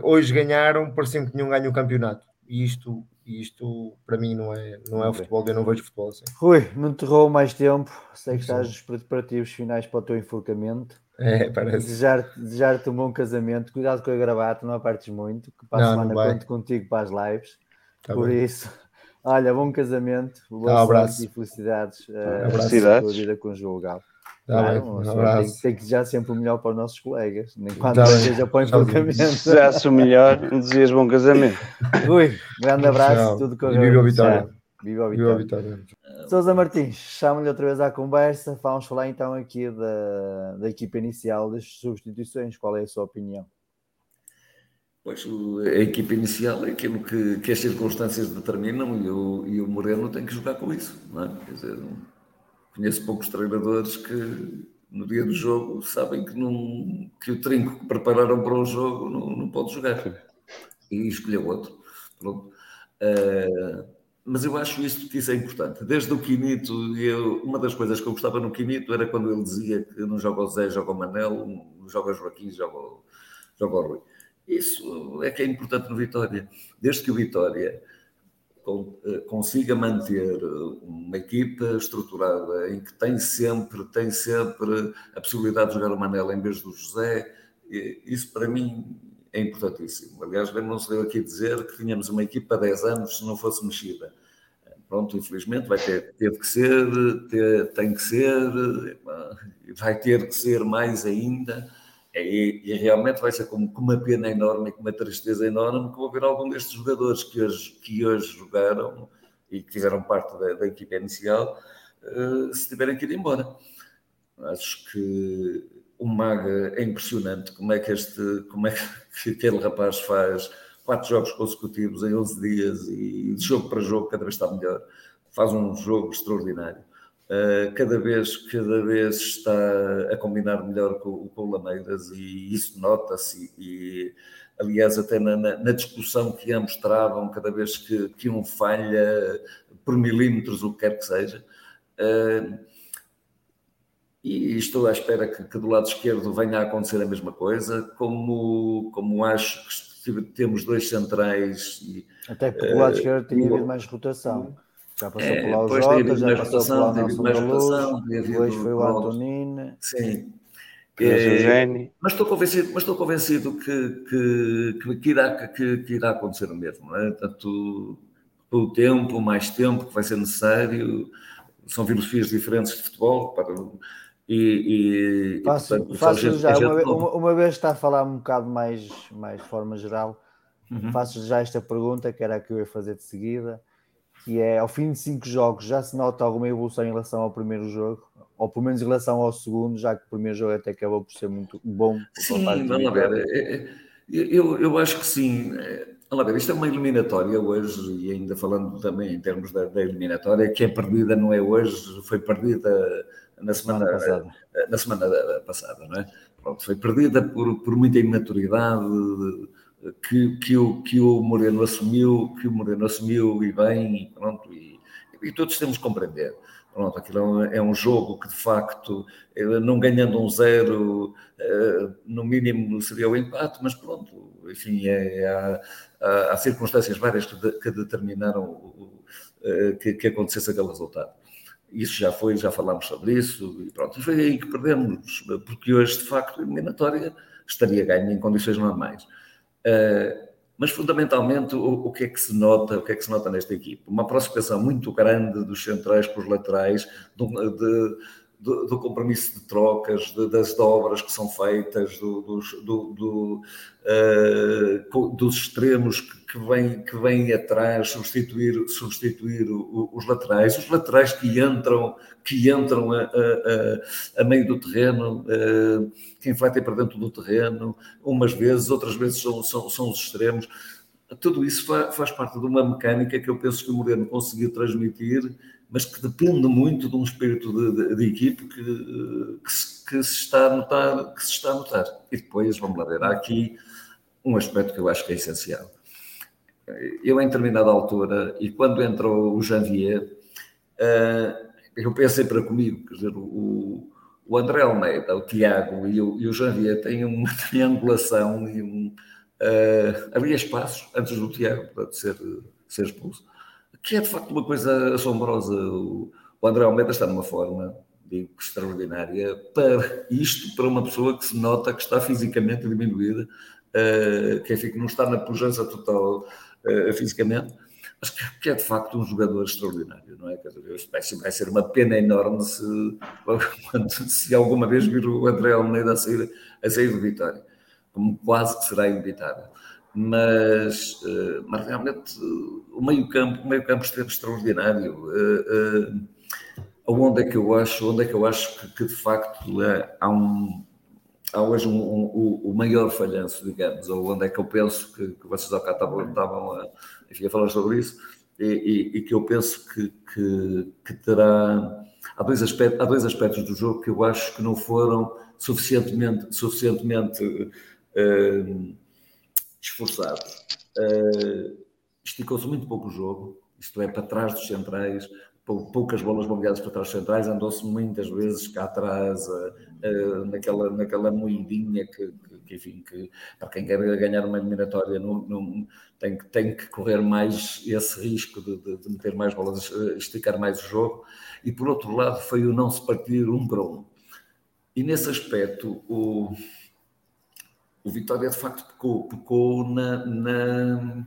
Hoje ganharam, pareciam que tinham ganho o campeonato. E isto, isto para mim não é, não é o futebol, eu não vejo futebol assim. Rui, não te roubo mais tempo. Sei que estás nos preparativos finais para o teu enforcamento. É, parece. Desejar-te desejar-te um bom casamento. Cuidado com a gravata, não apertes muito. Que para a semana conto contigo para as lives. Tá Por bem. isso, olha, bom casamento. Boa um abraço. e felicidades. tua Felicidades. vida conjugal. Tá bem, um abraço. Tem, tem que desejar sempre o melhor para os nossos colegas, nem quando Tá seja para o Tá bem. enforcamento. Se o melhor, desejas bom casamento. Rui, um grande abraço, Tchau. tudo correu viva a vitória. Viva a Viva a vitória. vitória. Sousa Martins, chamo-lhe outra vez à conversa. Vamos falar então aqui da, da equipa inicial das substituições. Qual é a sua opinião? Pois a equipa inicial é aquilo que, que as circunstâncias determinam e o, e o Moreno tem que jogar com isso. Não é? Quer dizer, conheço poucos treinadores que no dia do jogo sabem que, não, que o trinco que prepararam para o jogo não, não pode jogar e escolheu outro. Eh, mas eu acho isto, que isso é importante. Desde o Quinito, eu, uma das coisas que eu gostava no Quinito era quando ele dizia que não joga o Zé, joga o Manel, não joga o Joaquim, joga o, joga o Rui. Isso é que é importante no Vitória. Desde que o Vitória eh, consiga manter eh, uma equipa estruturada em que tem sempre, tem sempre a possibilidade de jogar o Manel em vez do José, eh, isso para mim é importantíssimo. Aliás, lembram-se eu aqui dizer que tínhamos uma equipa há 10 anos se não fosse mexida. Pronto, infelizmente vai ter, teve que ser, ter- tem que ser, epá, vai ter que ser mais ainda. E, e realmente vai ser com, com uma pena enorme e com uma tristeza enorme que vou ver algum destes jogadores que hoje, que hoje jogaram e que fizeram parte da, da equipa inicial eh, se tiverem que ir embora. Acho que o Maga é impressionante como é que este, como é que aquele rapaz faz quatro jogos consecutivos em 11 dias e de jogo para jogo cada vez está melhor. Faz um jogo extraordinário. Uh, cada vez, cada vez está a combinar melhor com, com o Lameiras e isso nota-se. E, aliás até na, na, discussão que ambos travam cada vez que, que um falha por milímetros o que quer que seja. Uh, e estou à espera que, que, do lado esquerdo venha a acontecer a mesma coisa como, como acho que temos dois centrais e, até porque o lado uh, esquerdo tinha havido mais rotação já passou é, por lá o Jota, já passou o Nelson da Luz, depois foi o Antonino. Sim. É, mas estou convencido, mas estou convencido que, que, que, irá, que, que irá acontecer o mesmo. Não é? Tanto o tempo, mais tempo que vai ser necessário, são filosofias diferentes de futebol. Para, e, e, faço, e portanto, faço já, uma, vez, uma, uma vez está a falar um bocado mais, mais de forma geral, uhum. faço já esta pergunta, que era a que eu ia fazer de seguida que é ao fim de cinco jogos já se nota alguma evolução em relação ao primeiro jogo, ou pelo menos em relação ao segundo, já que o primeiro jogo até acabou por ser muito bom. Sim, vamos ver. Eu, eu acho que sim. Vamos ver, isto é uma eliminatória hoje, e ainda falando também em termos da, da eliminatória, que é perdida não é hoje, foi perdida na semana, passada. na semana passada, não é? Pronto, foi perdida por, por muita imaturidade, que, que, o, que o Moreno assumiu, que o Moreno assumiu e bem, e pronto, e, e todos temos que compreender. Pronto, aquilo é um jogo que de facto, não ganhando um zero, no mínimo seria o empate, mas pronto, enfim, é, há, há, há circunstâncias várias que, de, que determinaram que, que acontecesse aquele resultado. Isso já foi, já falámos sobre isso, e pronto, foi aí que perdemos, porque hoje de facto a eliminatória estaria ganha em condições normais. Uh, mas fundamentalmente o, o, que é que se nota, o que é que se nota nesta equipe? Uma aproximação muito grande dos centrais com os laterais, de, de, do, compromisso de trocas, de, das dobras que são feitas, do, dos, do, uh, dos extremos que, que, vêm, que vêm atrás substituir, substituir o, os laterais, os laterais que entram, que entram a, a, a meio do terreno, uh, que infletem para dentro do terreno, umas vezes, outras vezes são, são, são os extremos. Tudo isso faz, faz parte de uma mecânica que eu penso que o Moreno conseguiu transmitir mas que depende muito de um espírito de, de, de equipe que, que, se, que, se, está a notar, que se está a notar. E depois, vamos lá ver, há aqui um aspecto que eu acho que é essencial. Eu, em determinada altura, e quando entrou o Janvier, uh, eu pensei para comigo, quer dizer, o, o André Almeida, o Tiago e o, e o Janvier têm uma triangulação e um. Uh, havia espaços antes do Tiago para ser, ser expulso que é de facto uma coisa assombrosa. O, André Almeida está numa forma, digo, extraordinária para isto, para uma pessoa que se nota que está fisicamente diminuída, uh, que enfim, que não está na pujança total uh, fisicamente, mas que, é de facto um jogador extraordinário, não é? Vai ser uma pena enorme se, se alguma vez vir o André Almeida a sair, a sair do Vitória, como quase que será inevitável mas, eh, mas realmente o meio-campo, o meio-campo esteve extraordinário. Eh, eh, onde é que eu acho, onde é que eu acho que, que de facto é, há um há hoje um, um, o maior falhanço, digamos, ou onde é que eu penso que, que vocês ao cá estavam, estavam a, enfim, a falar sobre isso, e, e, e que eu penso que, que, que, terá. Há dois, aspectos, há dois aspectos do jogo que eu acho que não foram suficientemente, suficientemente esforçados. Uh, Esticou-se muito pouco o jogo, isto é, para trás dos centrais, poucas bolas bombeadas para trás dos centrais, andou-se muitas vezes cá atrás, uh, naquela, naquela moedinha que, que, que, enfim, que para quem quer ganhar uma eliminatória não, não, tem, que, tem que correr mais esse risco de, de, de meter mais bolas, esticar mais o jogo, e por outro lado foi o não se partir um para um. E nesse aspecto, o, o Vitória de facto pecou, pecou na, na,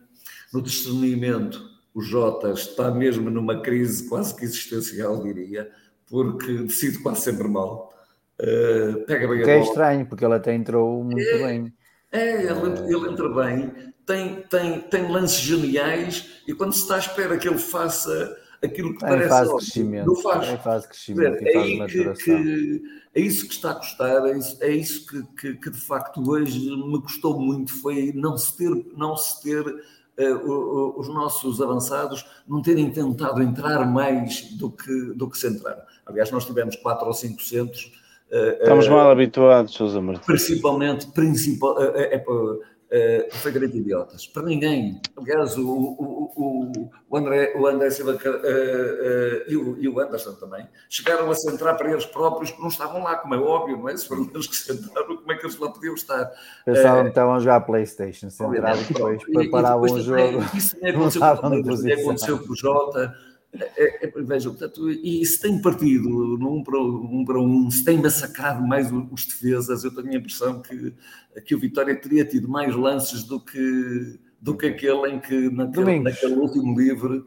no discernimento. O Jota está mesmo numa crise quase que existencial, diria, porque decide quase sempre mal. Uh, pega bem que a é estranho, porque ele até entrou muito é, bem. É, ele, ele entra bem, tem, tem, tem lances geniais e quando se está à espera que ele faça aquilo que é parece fase óbvio, crescimento, não faz. É fase crescimento, é, fase que, que, é isso que está a custar, é isso, é isso que, que, que, de facto hoje me custou muito, foi não se ter, não se ter uh, os nossos avançados não terem tentado entrar mais do que, do que se entraram. Aliás, nós tivemos quatro ou cinco centros. Uh, Estamos uh, mal habituados, Sousa Martins. Principalmente, principal, é, uh, perfeitamente idiotas. Para ninguém. Aliás, o, o, o, André, o André Silva uh, uh, e, o, e o Anderson também chegaram a centrar para eles próprios que não estavam lá, como é óbvio, não é? Se foram eles que centraram, como é que eles lá podiam estar? Pensavam que estavam a jogar Playstation, centravam depois, preparavam o jogo. Isso também aconteceu, aconteceu com o Jota é, é, vejam, portanto, e se tem partido num para um, para um, se tem massacrado mais os defesas, eu tenho a impressão que, que o Vitória teria tido mais lances do que, do que aquele em que naquele, naquele último livre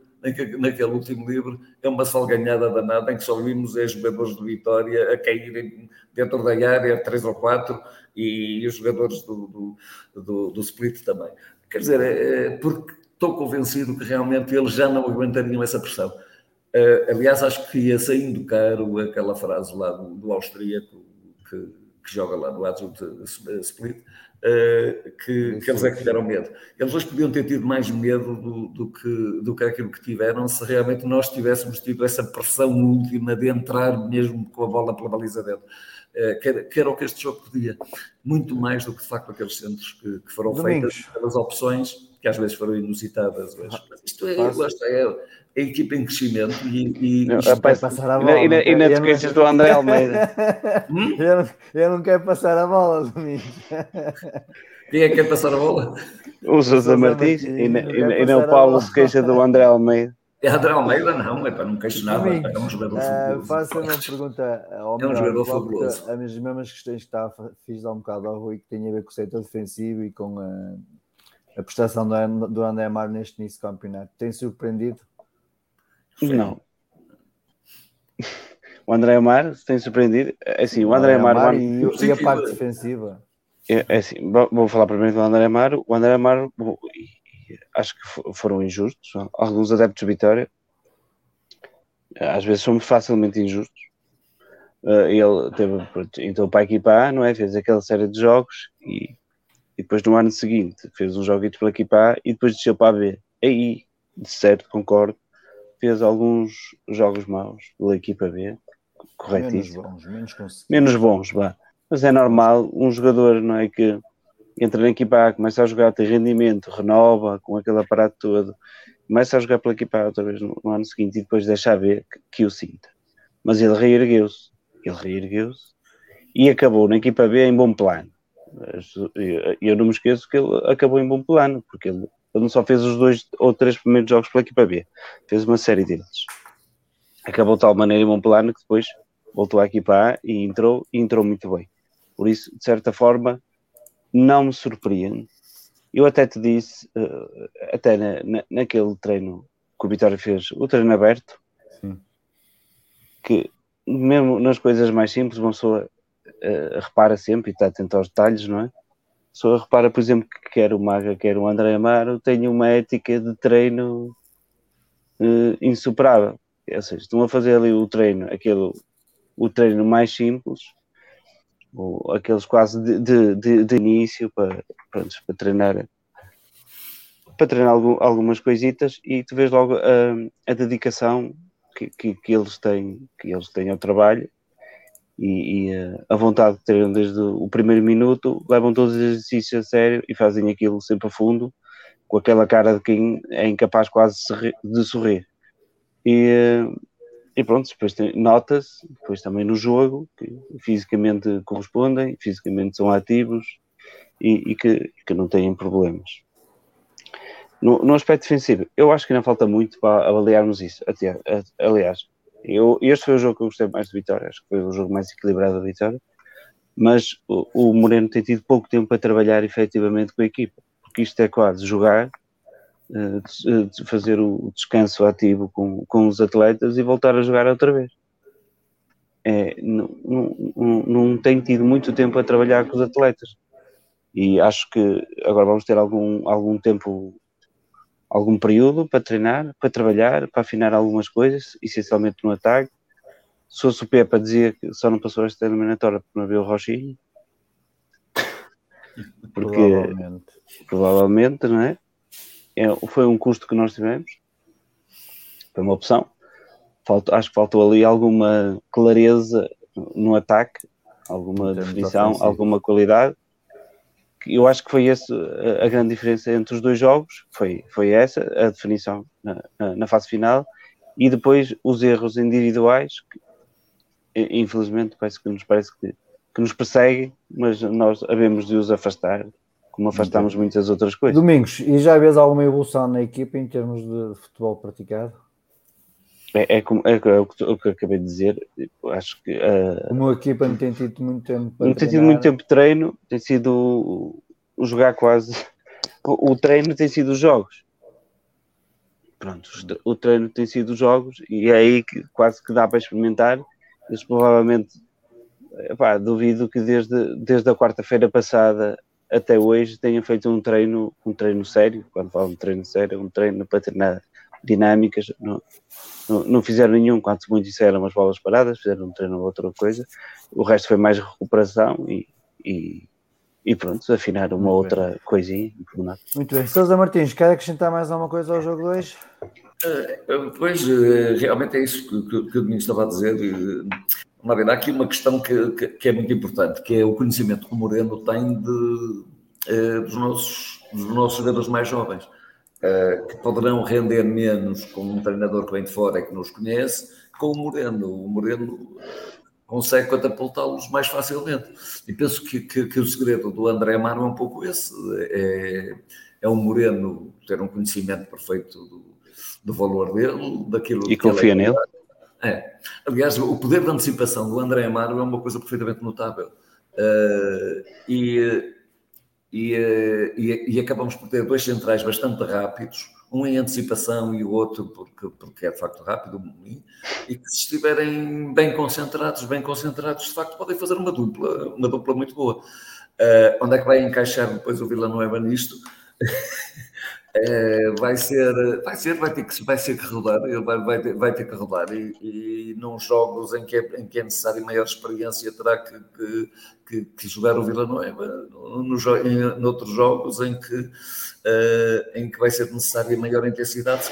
naquele último livro é uma salganhada danada em que só vimos os jogadores do Vitória a caírem dentro da área, três ou quatro, e os jogadores do, do, do, do Split também. Quer dizer, é, é porque estou convencido que realmente eles já não aguentariam essa pressão. Uh, aliás, acho que ia saindo caro aquela frase lá do, do austríaco que, que, joga lá no Adjunct Split, uh, que, que, eles é que tiveram medo. Eles hoje podiam ter tido mais medo do, do, que, do que aquilo que tiveram se realmente nós tivéssemos tido essa pressão última de entrar mesmo com a bola pela baliza dentro. Uh, que, era, que, era, o que este jogo podia, muito mais do que de facto aqueles centros que, foram Domingos. feitas pelas opções que às vezes foram inusitadas. Mas, isto é, gosto, é, a equipa em crescimento e. e não, rapaz, passar a bola. E, na, e, na, e do André Almeida. hum? eu, não, eu não quero passar a bola, Domingos. Quem é que quer passar a bola? O José Martins, e, na, e, não o Paulo se queixa do André Almeida. É André Almeida, não, é para não queixo nada, é um jogador uh, fabuloso. Faço uma pergunta ao É um jogador fabuloso. As mesmas questões que está, fiz há um bocado ao Rui, que tem a ver com o setor defensivo e com a a prestação do, do André Mar neste início de campeonato? Tem surpreendido? Não. o André Amar tem surpreendido. É assim, o André Amar. Amar o An- e, e a parte defensiva. É, é assim, vou- falar primeiro do André Amaro. O André Amaro, e acho que fo- foram injustos. Alguns adeptos de Vitória, às vezes somos facilmente injustos. Eh, ele teve, entrou para a equipa A, não é? Fez aquela série de jogos e, e depois no ano seguinte fez uns joguitos pela equipa A e depois desceu para a B. Aí, de certo, concordo, fez alguns jogos maus pela equipa B, Menos corretíssimo bons, menos conseguidos. menos bons, vá. Mas é normal, um jogador, não é que entra na equipa A, começa a jogar, tem rendimento, renova com aquele aparato todo, começa a jogar pela equipa A outra vez no, no ano seguinte e depois deixa ver que, que o sinta. Mas ele reergueu-se, ele reergueu-se e acabou na equipa B em bom plano. Mas, Eu eu não me esqueço que ele acabou em bom plano, porque ele, ele não só fez os dois ou três primeiros jogos pela equipa B, fez uma série deles. Acabou de tal maneira em bom plano que depois voltou à equipa A e entrou, e entrou muito bem. Por isso, de certa forma, não me surpreende. Eu até te disse, eh, até na, na- naquele treino que o Vitória fez, o treino aberto, Sim. que mesmo nas coisas mais simples, uma pessoa eh, repara sempre e está atento aos detalhes, não é? Pessoa repara, por exemplo, que quer o Maga, quer o André Amaro, tem uma ética de treino eh, insuperável. Ou seja, estão a fazer ali o treino, aquele, o treino mais simples, ou aqueles quase de, de, de- de início para, pronto, para treinar para treinar algum- algumas coisitas e tu vês logo a, a dedicação que, que, que eles têm que eles têm ao trabalho e, e, eh, a vontade que terem desde o primeiro minuto levam todos os exercícios a sério e fazem aquilo sempre a fundo com aquela cara de quem é incapaz quase de sorri- de sorrir e, eh, e pronto, depois nota-se, depois também no jogo, que fisicamente correspondem, fisicamente são ativos e, e que, que não têm problemas. No, no aspecto defensivo, eu acho que ainda falta muito para avaliarmos isso. Até, aliás, eu, este foi o jogo que eu gostei mais de Vitória, acho que foi o jogo mais equilibrado da Vitória, mas o, o Moreno tem tido pouco tempo para trabalhar efetivamente com a equipa, porque isto é quase jogar de fazer o descanso ativo com, com os atletas e voltar a jogar outra vez. É, não, não- não tem tido muito tempo a trabalhar com os atletas. E acho que agora vamos ter algum, algum tempo, algum período para treinar, para trabalhar, para afinar algumas coisas, essencialmente no ataque. Se fosse o Pepa dizia que só não passou esta eliminatória porque não havia o Rochinho. Porque Provavelmente. provavelmente, não é? É, Foi um custo que nós tivemos, foi uma opção. Acho que faltou ali alguma clareza no ataque, alguma definição, alguma qualidade. Eu acho que foi essa a- grande diferença entre os dois jogos, foi, foi essa, a definição na, na- na fase final, e depois os erros individuais, que infelizmente parece que nos parece que, que nos perseguem, mas nós havemos de os afastar, como afastamos muitas outras coisas. Domingos, e já vês alguma evolução na equipa em termos de futebol praticado? É, é, como, é, o que- o que eu acabei de dizer. Eu Acho que ah, Como a equipa não tem tido muito tempo para não tem tido treinar, muito tempo de treino, tem sido o, o jogar quase. O, o treino tem sido os jogos. Pronto, o treino tem sido os jogos e é aí que quase que dá para experimentar. Eles provavelmente, epá, duvido que desde, desde a quarta-feira passada até hoje tenham feito um treino, um treino sério. Quando falo de treino sério, um treino para treinar dinâmicas. Não, não, não fizeram nenhum, quanto muito isso eram umas bolas paradas, fizeram um treino ou outra coisa. O resto foi mais recuperação e, e, e pronto, afinar uma Muito outra coisinha. no pormenor. Muito bem. Sousa Martins, quer acrescentar mais alguma coisa ao jogo 2? Eh, Pois, eh, realmente é isso que, que, que o Domingos estava a dizer. eh, Vamos lá ver, há aqui uma questão que, que, que é muito importante, que é o conhecimento que o Moreno tem de, eh, dos, nossos, dos nossos jogadores mais jovens, eh, que poderão render menos com um treinador que vem de fora e que nos conhece, com o Moreno. O Moreno consegue catapultá-los mais facilmente. E penso que, que, que o segredo do André Amaro é um pouco esse, é, é o Moreno ter um conhecimento perfeito do, do valor dele, daquilo E que ele confia é nele. é. Aliás, o poder de antecipação do André Amaro é uma coisa perfeitamente notável. Uh, e, e, uh, e, e acabamos por ter dois centrais bastante rápidos, um em antecipação e o outro porque, porque é de facto rápido, e que se estiverem bem concentrados, bem concentrados, de facto podem fazer uma dupla, uma dupla muito boa. Uh, onde é que vai encaixar depois o Vila Nova nisto? É, vai ser, vai ser, vai ter que, vai ser que rodar, ele vai, vai, ter, vai ter que rodar e, e num jogos em que, é, em que é necessário maior experiência terá que, que, que, que jogar o Vila Nova, no, em, noutros jogos em que, uh, em que vai ser necessária maior intensidade,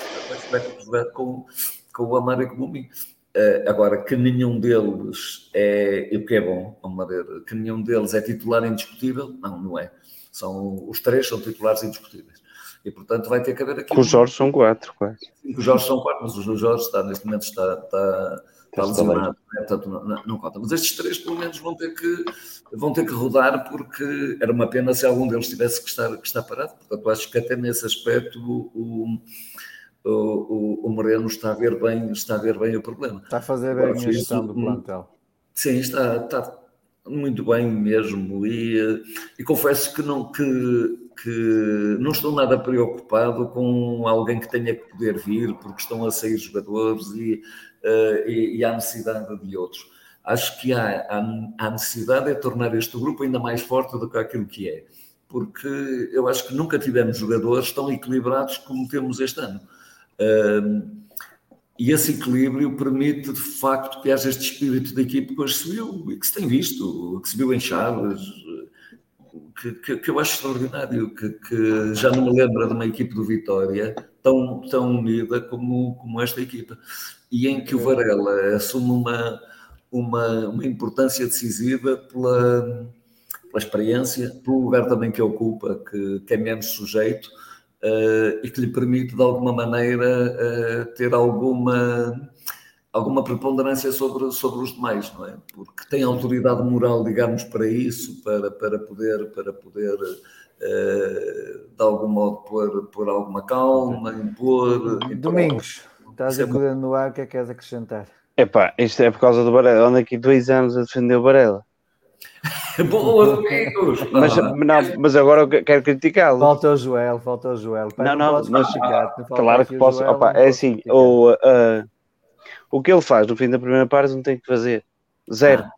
vai ter que jogar com, com o Amaro e com o Minho. Uh, agora, que nenhum deles é, o que é bom, vamos que nenhum deles é titular indiscutível, não, não é. São, os três são titulares indiscutíveis. E, portanto, vai ter que haver aqui... Com os Jorge são quatro, quase. os Jorge são quatro, mas o Jorge está, neste momento está, está, está lesionado, né? portanto, não, não, conta. Mas estes três, pelo menos, vão ter, que, vão ter que rodar, porque era uma pena se algum deles tivesse que estar, que estar parado. Portanto, acho que até nesse aspecto o, o, o, o Moreno está a, ver bem, está a ver bem o problema. Está a fazer bem a gestão do plantel. Sim, está, está muito bem mesmo. E, e confesso que não, que que não estou nada preocupado com alguém que tenha que poder vir, porque estão a sair jogadores e, uh, e, e há necessidade de outros. Acho que há, há, há necessidade de tornar este grupo ainda mais forte do que aquilo que é, porque eu acho que nunca tivemos jogadores tão equilibrados como temos este ano. Uh, e esse equilíbrio permite, de facto, que haja este espírito de equipe que hoje se viu e que se tem visto, que se viu em Chaves, que, que, que eu acho extraordinário, que, que, já não me lembro de uma equipe do Vitória tão, tão unida como, como esta equipa. E em que o Varela assume uma, uma, uma importância decisiva pela, pela experiência, pelo lugar também que ocupa, que, que é menos sujeito uh, e que lhe permite, de alguma maneira, uh, ter alguma alguma preponderância sobre, sobre os demais, não é? Porque tem autoridade moral, digamos, para isso, para, para poder, para poder uh, de algum modo pôr, pôr alguma calma, impor. Domingos, estás a correr no ar, o que é que queres acrescentar? Epá, isto é por causa do Varela. Ando aqui dois anos a defender o Varela. Boa, Domingos! mas, não, mas agora eu quero criticá-lo. Falta o Joel, falta o Joel. Pai, não, não, não mas, claro que posso. Opa, é assim, ou, uh, o que ele faz no fim da primeira parte não tem que fazer. Zero. Ah.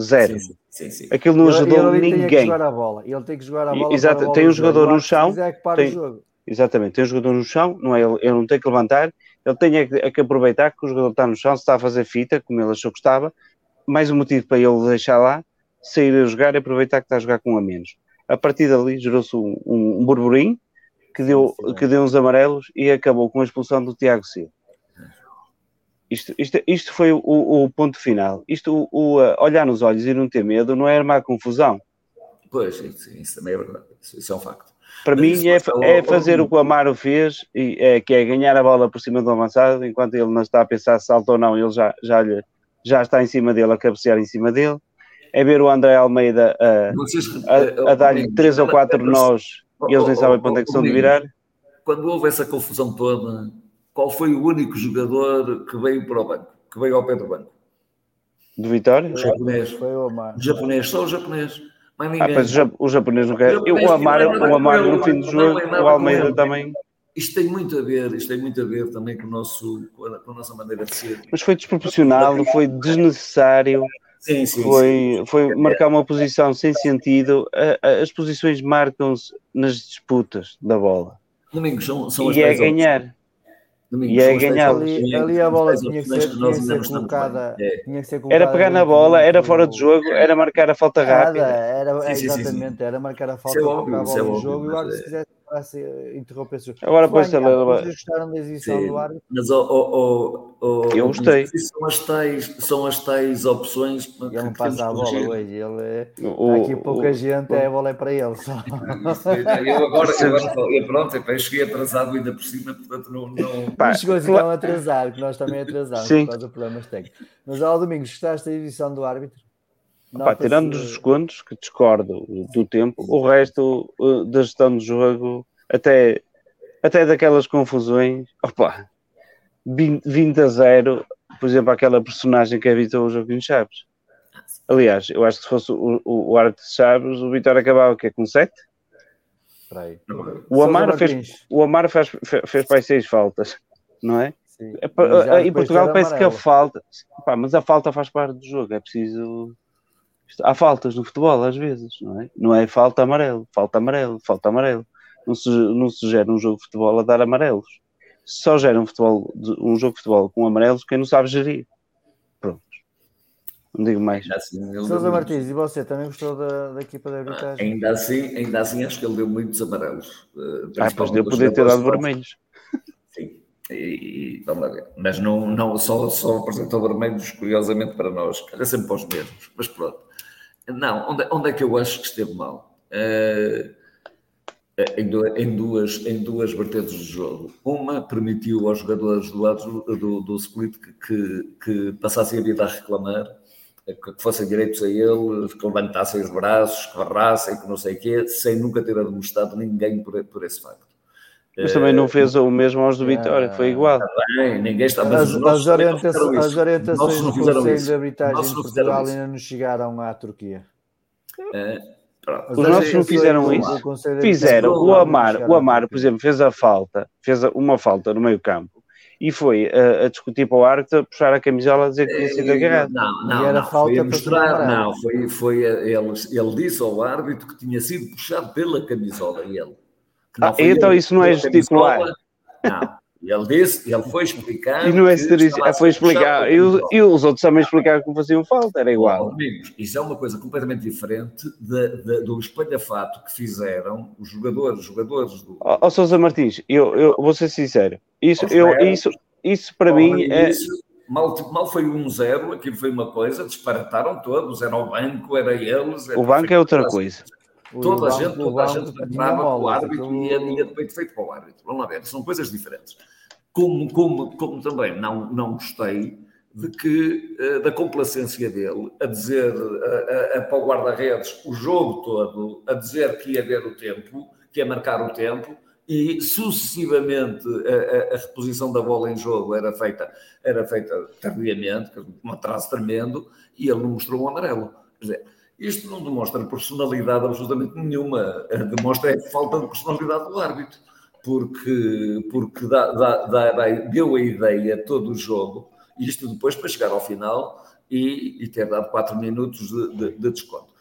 Zero. Sim, sim, sim. Aquilo não ajudou ele, ele ninguém. Tem que jogar a bola. Ele tem que jogar a bola. Exato. Bola tem um jogador no chão. Tem, exatamente. Tem um jogador no chão. Não é, ele, ele não tem que levantar. Ele tem é que, é que, aproveitar que o jogador está no chão, se está a fazer fita, como ele achou que estava. Mais um motivo para ele deixar lá, sair a jogar e aproveitar que está a jogar com um a menos. A partir dali gerou-se um, um, um burburinho que deu, que deu uns amarelos e acabou com a expulsão do Tiago Silva. Isto, isto, isto foi o, o, ponto final. Isto, o, o, olhar nos olhos e não ter medo, não é armar confusão. Pois, isso, isso também é verdade. Isso, isso é um facto. Para Mas mim é, é, fazer o que o Amaro fez, e, é, que é ganhar a bola por cima do avançado, enquanto ele não está a pensar se salta ou não, ele já, já, lhe, já está em cima dele, a cabecear em cima dele. É ver o André Almeida a, a, a dar-lhe três ou quatro nós e eles nem sabem para onde é que são de virar. Quando houve essa confusão toda, qual foi o único jogador que veio para o banco, que veio ao pé do banco? Do Vitória? O japonês. Foi o Amar. O japonês, só o japonês. Mas ah, ninguém. Ah, mas o japonês não quer. O, o Amar, o Amar no fim do jogo, o Almeida também. Isto tem muito a ver, isto tem muito a ver também com, o nosso, com, a, com a nossa maneira de ser. Mas foi desproporcional, foi desnecessário. Sim, sim, foi, sim. foi marcar uma posição sem sentido. As posições marcam-se nas disputas da bola. Domingos, são, são e é ganhar. Domingo, e é ganhar. Ali, ali, a bola tinha que ser, tinha que ser colocada. É. Tinha que ser colocada era pegar na bola, era fora de jogo, era marcar a falta rápida. Era, sim, exatamente, sim, sim, era marcar a falta, é óbvio, a bola é no jogo. E agora, se quisesse interromper esse jogo. Agora, depois, gostaram da exibição do árbitro? Mas, oh, oh, oh, eu gostei. São as tais, são as tais opções. Que ele não passa a bola hoje. Ele, é- o, aqui pouca o, gente, o, é a bola é para ele. Só. Eu agora, eu, pronto, eu cheguei atrasado ainda por cima, portanto não. não... Pá, chegou assim tão atrasado, que nós também atrasamos por causa de problemas técnicos. Mas ao domingo, gostaste da exibição do árbitro? Pá, tirando os descontos, que discordo do tempo, o resto uh, da gestão do jogo até, até daquelas confusões, opa, 20, 20 a 0, por exemplo, aquela personagem que habitou o Joaquim Chaves. Aliás, eu acho que se fosse o, o, o árbitro de Chaves, o Vitória acabava que com 7? para aí. O Amaro fez, o Amaro fez, fez, fez para aí seis faltas, não é? Sim. É em depois Portugal parece que a falta, pá, mas a falta faz parte do jogo, é preciso. Há faltas no futebol às vezes, não é? Não é falta amarelo, falta amarelo, falta amarelo. Não se, não se gera um jogo de futebol a dar amarelos. Só gera um, futebol, um jogo de futebol com amarelos quem não sabe gerir. Pronto. Não digo mais. Assim, Sousa Martins, e você também gostou da, da equipa muitos- arbitragem? Ainda assim, ainda assim, acho que ele deu muitos amarelos. eh, Ah, pois deu poder ter dado vermelhos. E, vamos lá ver. Mas não, não só, só apresentou vermelhos, curiosamente, para nós. Era sempre para os mesmos. Mas pronto. Não, onde, onde é que eu acho que esteve mal? Eh, em, em duas, em duas vertentes do jogo. Uma permitiu aos jogadores do lado do, do Split que, que, que passassem a vida a reclamar, eh, que fossem direitos a ele, que levantassem os braços, que barrassem, que não sei o quê, sem nunca ter admoestado ninguém por, por esse facto. Mas também não fez o mesmo aos do Vitória, foi igual. Bem, ninguém está, mas As, nossos as, também não orienta- fizeram as orientações do não fizeram Conselho isso. de Arbitragem Nossos de Portugal ainda não chegaram à Turquia. É, Os nossos não orientações fizeram isso. de Fizeram. O Amar, o Amar, por exemplo, fez a falta, fez uma falta no meio campo e foi a, a discutir para o árbitro, a puxar a camisola a dizer que tinha sido agarrado. Não, E não, era não. falta Foi mostrar, não, foi, foi ele, ele disse ao árbitro que tinha sido puxado pela camisola ele. Então ele isso não é gesticular. Não. Ele disse, ele foi explicar. E não é se foi explicar. E, e os outros também explicaram que faziam falta, era igual. Amigos, isso é uma coisa completamente diferente de- de- do espalhafato que fizeram os jogadores, os jogadores do. Ó ó, Sousa Martins, eu, eu vou ser sincero, isso, Aos eu, ferros. isso, isso para mim é. início, Mal, mal foi um zero, aquilo foi uma coisa, disparataram todos, era o banco, era eles. Era O banco é outra coisa. Toda a gente, toda a gente entrava com o árbitro e ia, ia de peito feito para o árbitro. Vamos lá ver, são coisas diferentes. Como, como, como também não, não gostei de que, eh, da complacência dele, a dizer a, a, a, para o guarda-redes o jogo todo, a dizer que ia ver o tempo, que ia marcar o tempo, e sucessivamente a, a- a reposição da bola em jogo era feita, era feita tardiamente, um atraso tremendo, e ele não mostrou o amarelo. Quer dizer, isto não demonstra personalidade absolutamente nenhuma, demonstra a falta de personalidade do árbitro, porque, porque dá, dá- dá- deu a ideia todo o jogo, isto depois para chegar ao final e, e ter dado 4 minutos de, de- de desconto,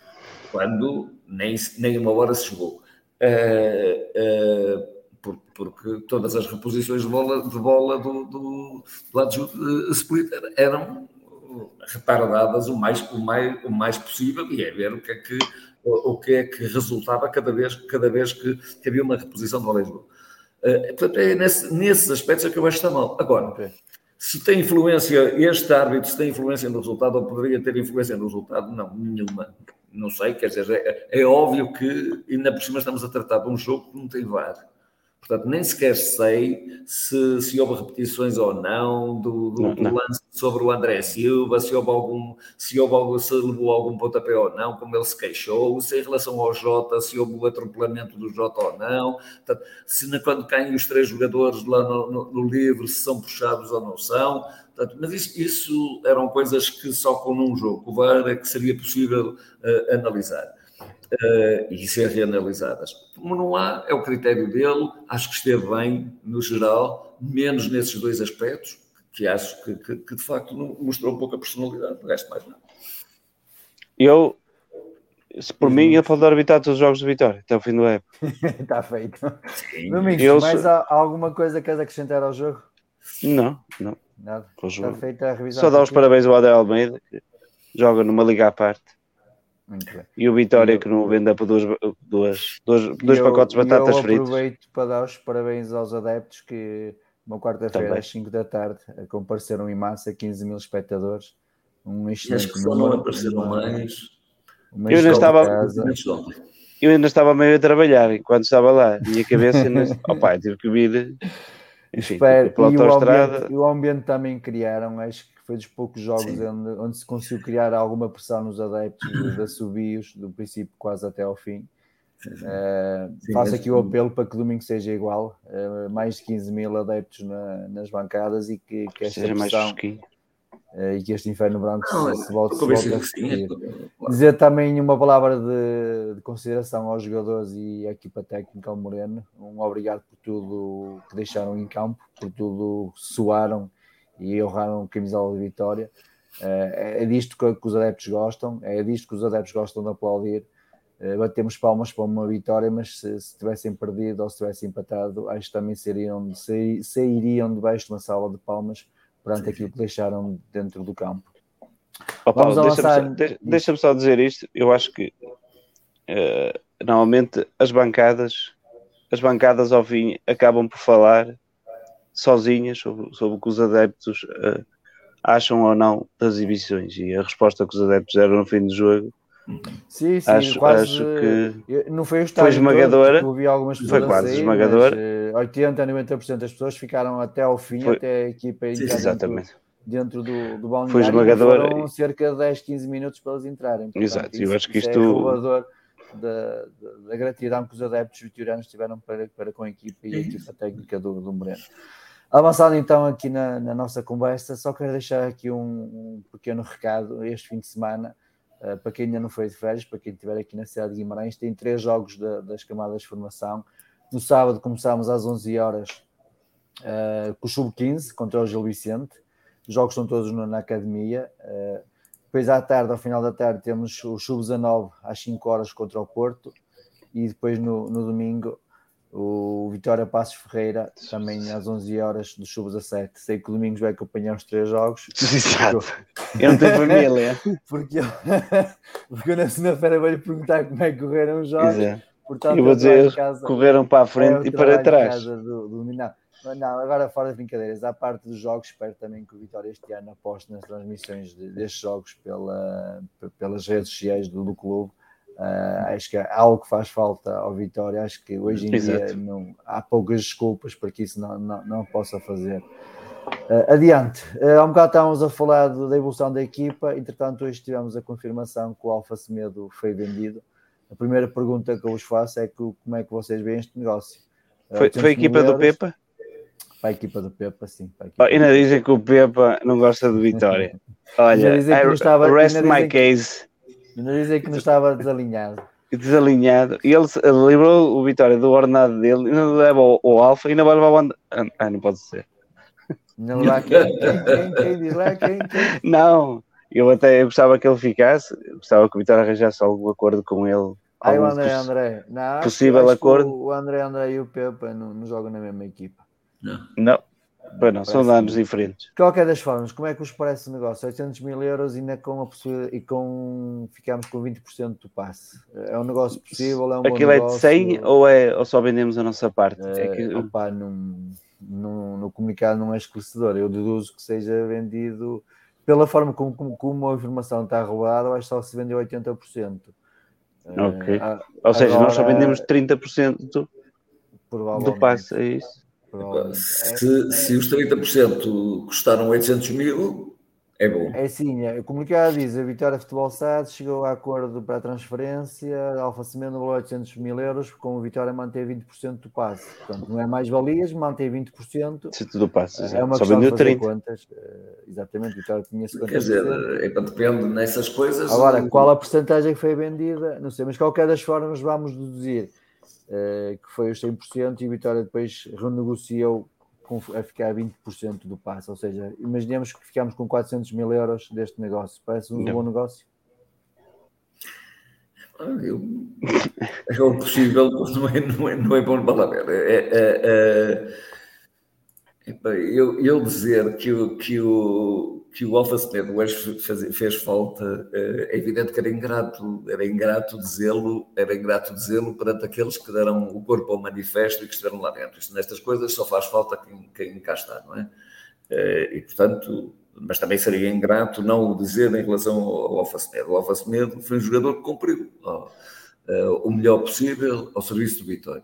quando nem, nem uma hora se chegou. Eh, por- porque todas as reposições de bola, de bola do, do, do adjunto eh, split eram retardadas o mais, o, mais, o mais possível e é ver o que é que, o, o que, é que resultava cada vez, cada vez que, que havia uma reposição bola em jogo. Eh, portanto, é nesse, nesses aspectos é que eu acho que está mal. Agora, Ok. se tem influência, este árbitro, se tem influência no resultado, ou poderia ter influência no resultado, não, nenhuma. Não sei, quer dizer, é, é óbvio que ainda por cima estamos a tratar de um jogo que não tem VAR. Portanto, nem sequer sei se, se houve repetições ou não do, do- Não, do não. lance sobre o André Silva, se houve algum, se houve algum, se levou algum pontapé ou não, como ele se queixou, se em relação ao Jota, se houve o atropelamento do Jota ou não, Portanto, se quando caem os três jogadores lá no, no- no livro, se são puxados ou não são. Portanto, mas isso, isso eram coisas que só com um jogo, o VAR é que seria possível eh, analisar eh, e ser reanalisadas. Como não há, é o critério dele, acho que esteve bem no geral, menos nesses dois aspectos, que acho que, que- que, de facto não- mostrou pouca personalidade, o resto mais não. Eu, se por mim, ia poder arbitrar todos os jogos de Vitória até o fim do época. Está feito. Sim, Domingos, Eu mais sou- há- alguma coisa que queres acrescentar ao jogo? Não, não. Nada. Está feita a revisão. Só dar os aqui. parabéns ao Adel Almeida, que joga numa liga à parte. E o Vitória, que não venda por duas, duas, dois, dois eu- pacotes de batatas eu fritas. aproveito para dar os parabéns aos adeptos que uma quarta-feira às 5 da tarde compareceram em massa, 15 mil espectadores. Um E acho que só não apareceram mais. Eu ainda estava-. Eu ainda estava meio a trabalhar enquanto estava lá. Minha cabeça ainda. Opa, tive que vir. Enfim, Espero- pela e o ambiente, e o ambiente também criaram, acho que foi dos poucos jogos onde, onde se conseguiu criar alguma pressão nos adeptos de, de assobios, do princípio quase até ao fim. Eh, Sim, faço aqui o apelo para que domingo seja igual, eh, mais de 15 mil adeptos na- nas bancadas e que, que esta Seja mais pressão fresquinho. eh, e que este inferno branco Não, se, se volte, se volte a repetir. Dizer também uma palavra de, de consideração aos jogadores e à equipa técnica ao Moreno. Um obrigado por tudo que deixaram em campo, por tudo que suaram e honraram camisola de vitória. Eh, é disto que, os adeptos gostam, é disto que os adeptos gostam de aplaudir. Eh, batemos palmas para uma vitória, mas se, se tivessem perdido ou se tivessem empatado, acho que também sairiam, sair- sairiam debaixo de uma sala de palmas perante aquilo que deixaram dentro do campo. Ó, Paulo, deixa-me só, de- deixa-me só dizer isto. Eu acho que eh, normalmente as bancadas, as bancadas ao fim acabam por falar sozinhas sobre, sobre o que os adeptos eh, acham ou não das exibições. E a resposta que os adeptos deram no fim do jogo Sim, sim, Acho- quase. acho que eu- Não foi o estádio esmagadora. todo, eu vi algumas Foi pessoas a quase esmagadora. mas, eh, 80 a 90% das pessoas ficaram até ao fim, Foi- até a equipa Sim, entrar exatamente. dentro, dentro do, do balneário. Foi e esmagadora Foram cerca de 10, 15 minutos para eles entrarem. Portanto, Exato, eu isso- acho que isso isto- É da, da, gratidão que os adeptos vitorianos tiveram para, para com a equipa e a equipa técnica do, do Moreno. Avançado então aqui na, na nossa conversa, só quero deixar aqui um, um pequeno recado. Este fim de semana, uh, para quem ainda não foi de férias, para quem estiver aqui na cidade de Guimarães, tem três jogos da- das camadas de formação. No sábado começámos às 11 horas uh, com o Sub-15 contra o Gil Vicente. Os jogos são todos no- na academia. Uh, depois à tarde, ao final da tarde, temos o Sub-19 às 5 horas contra o Porto. E depois no, no domingo o Vitória Passos Ferreira, também às 11 horas do Sub-17. Sei que o Domingos vai acompanhar os três jogos, Exato. Eu não tenho família. porque eu, porque eu na segunda-feira vou-lhe perguntar como é que correram os jogos. Exato. Portanto, Eu vou dizer, casa- correram para a é frente o e para trás. casa Do, do não, agora fora de brincadeiras, à parte dos jogos, espero também que o Vitória este ano aposte nas transmissões de- destes jogos pela, pelas redes sociais do, do clube. Ah, acho que é algo que faz falta ao Vitória. Acho que hoje em dia Exato. não, há poucas desculpas para que isso não, não, não possa fazer. Ah, adiante, Ah, há um bocado estávamos a falar do- da evolução da equipa, entretanto, hoje tivemos a confirmação que o Alfa Semedo foi vendido. A primeira pergunta que eu vos faço é que, como é que vocês veem este negócio? Ah, Foi, 800 foi a equipa do Pepa? Para a equipa do Pepa, sim. Equipa ainda do dizem que o Pepa não gosta de Vitória. Olha, não I estava- rest my que- case. Ainda dizem que não estava desalinhado. Desalinhado. E ele livrou o Vitória do ordenado dele, ainda leva o, o Alfa e ainda vai levar o And... Ah, não pode ser. Ainda lá quem, quem, quem, quem diz lá quem, quem? Não, eu até eu gostava que ele ficasse, gostava que o Vitória arranjasse algum acordo com ele. Ai, o André André. Não, possível acordo. O André André e o Pepa não, não jogam na mesma equipa. Não, pois não, são danos diferentes. De qualquer das formas, como é que vos parece o negócio? 800 mil euros ainda com a possibilidade, e com ficamos com 20% do passe. É um negócio possível? É um bom Aquilo é de negócio? 100 ou, é, ou só vendemos a nossa parte? É Eh, que- opá, num- num- no comunicado não é esclarecedor. Eu deduzo que seja vendido pela forma como, como, como a informação está roubada, eu acho que só se vendeu 80%. Eh, Ok. ah, ou seja, nós só agora- vendemos 30% do, do passe, é isso? Provavelmente. Se, se os 30% custaram 800 mil, é bom. É, é assim, é, o comunicado diz a Vitória Futebol SAD chegou a acordo para a transferência, a Alfa Semedo valor 800 mil euros, com a Vitória manter 20% do passe. Portanto, não é mais valias, mantém 20%. Se tudo passa, É uma só questão de vendeu fazer 30. contas. eh, Exatamente, Vitória tinha 50%. Quer dizer, é para depende nessas coisas. Agora, qual a porcentagem que foi vendida? Não sei, mas de qualquer das formas vamos deduzir que foi os 100% e a Vitória depois renegociou a ficar 20% do passe. Ou seja, imaginemos que ficamos com 400 mil euros deste negócio. Parece um bom negócio? Eu- é o possível, mas não é, não é, não é bom ver. É, é, é, eu, eu dizer que o, que o, que o Alfa Semedo hoje fez, falta, eh, é evidente que era ingrato, era ingrato dizê-lo, era ingrato dizê-lo perante aqueles que deram o corpo ao manifesto e que estiveram lá dentro. Isto, nestas coisas só faz falta quem, quem cá está, não é? Eh, E, portanto, mas também seria ingrato não o dizer em relação ao Alfa Semedo. O Alfa Semedo foi um jogador que cumpriu ó, eh, o melhor possível ao serviço do Vitória.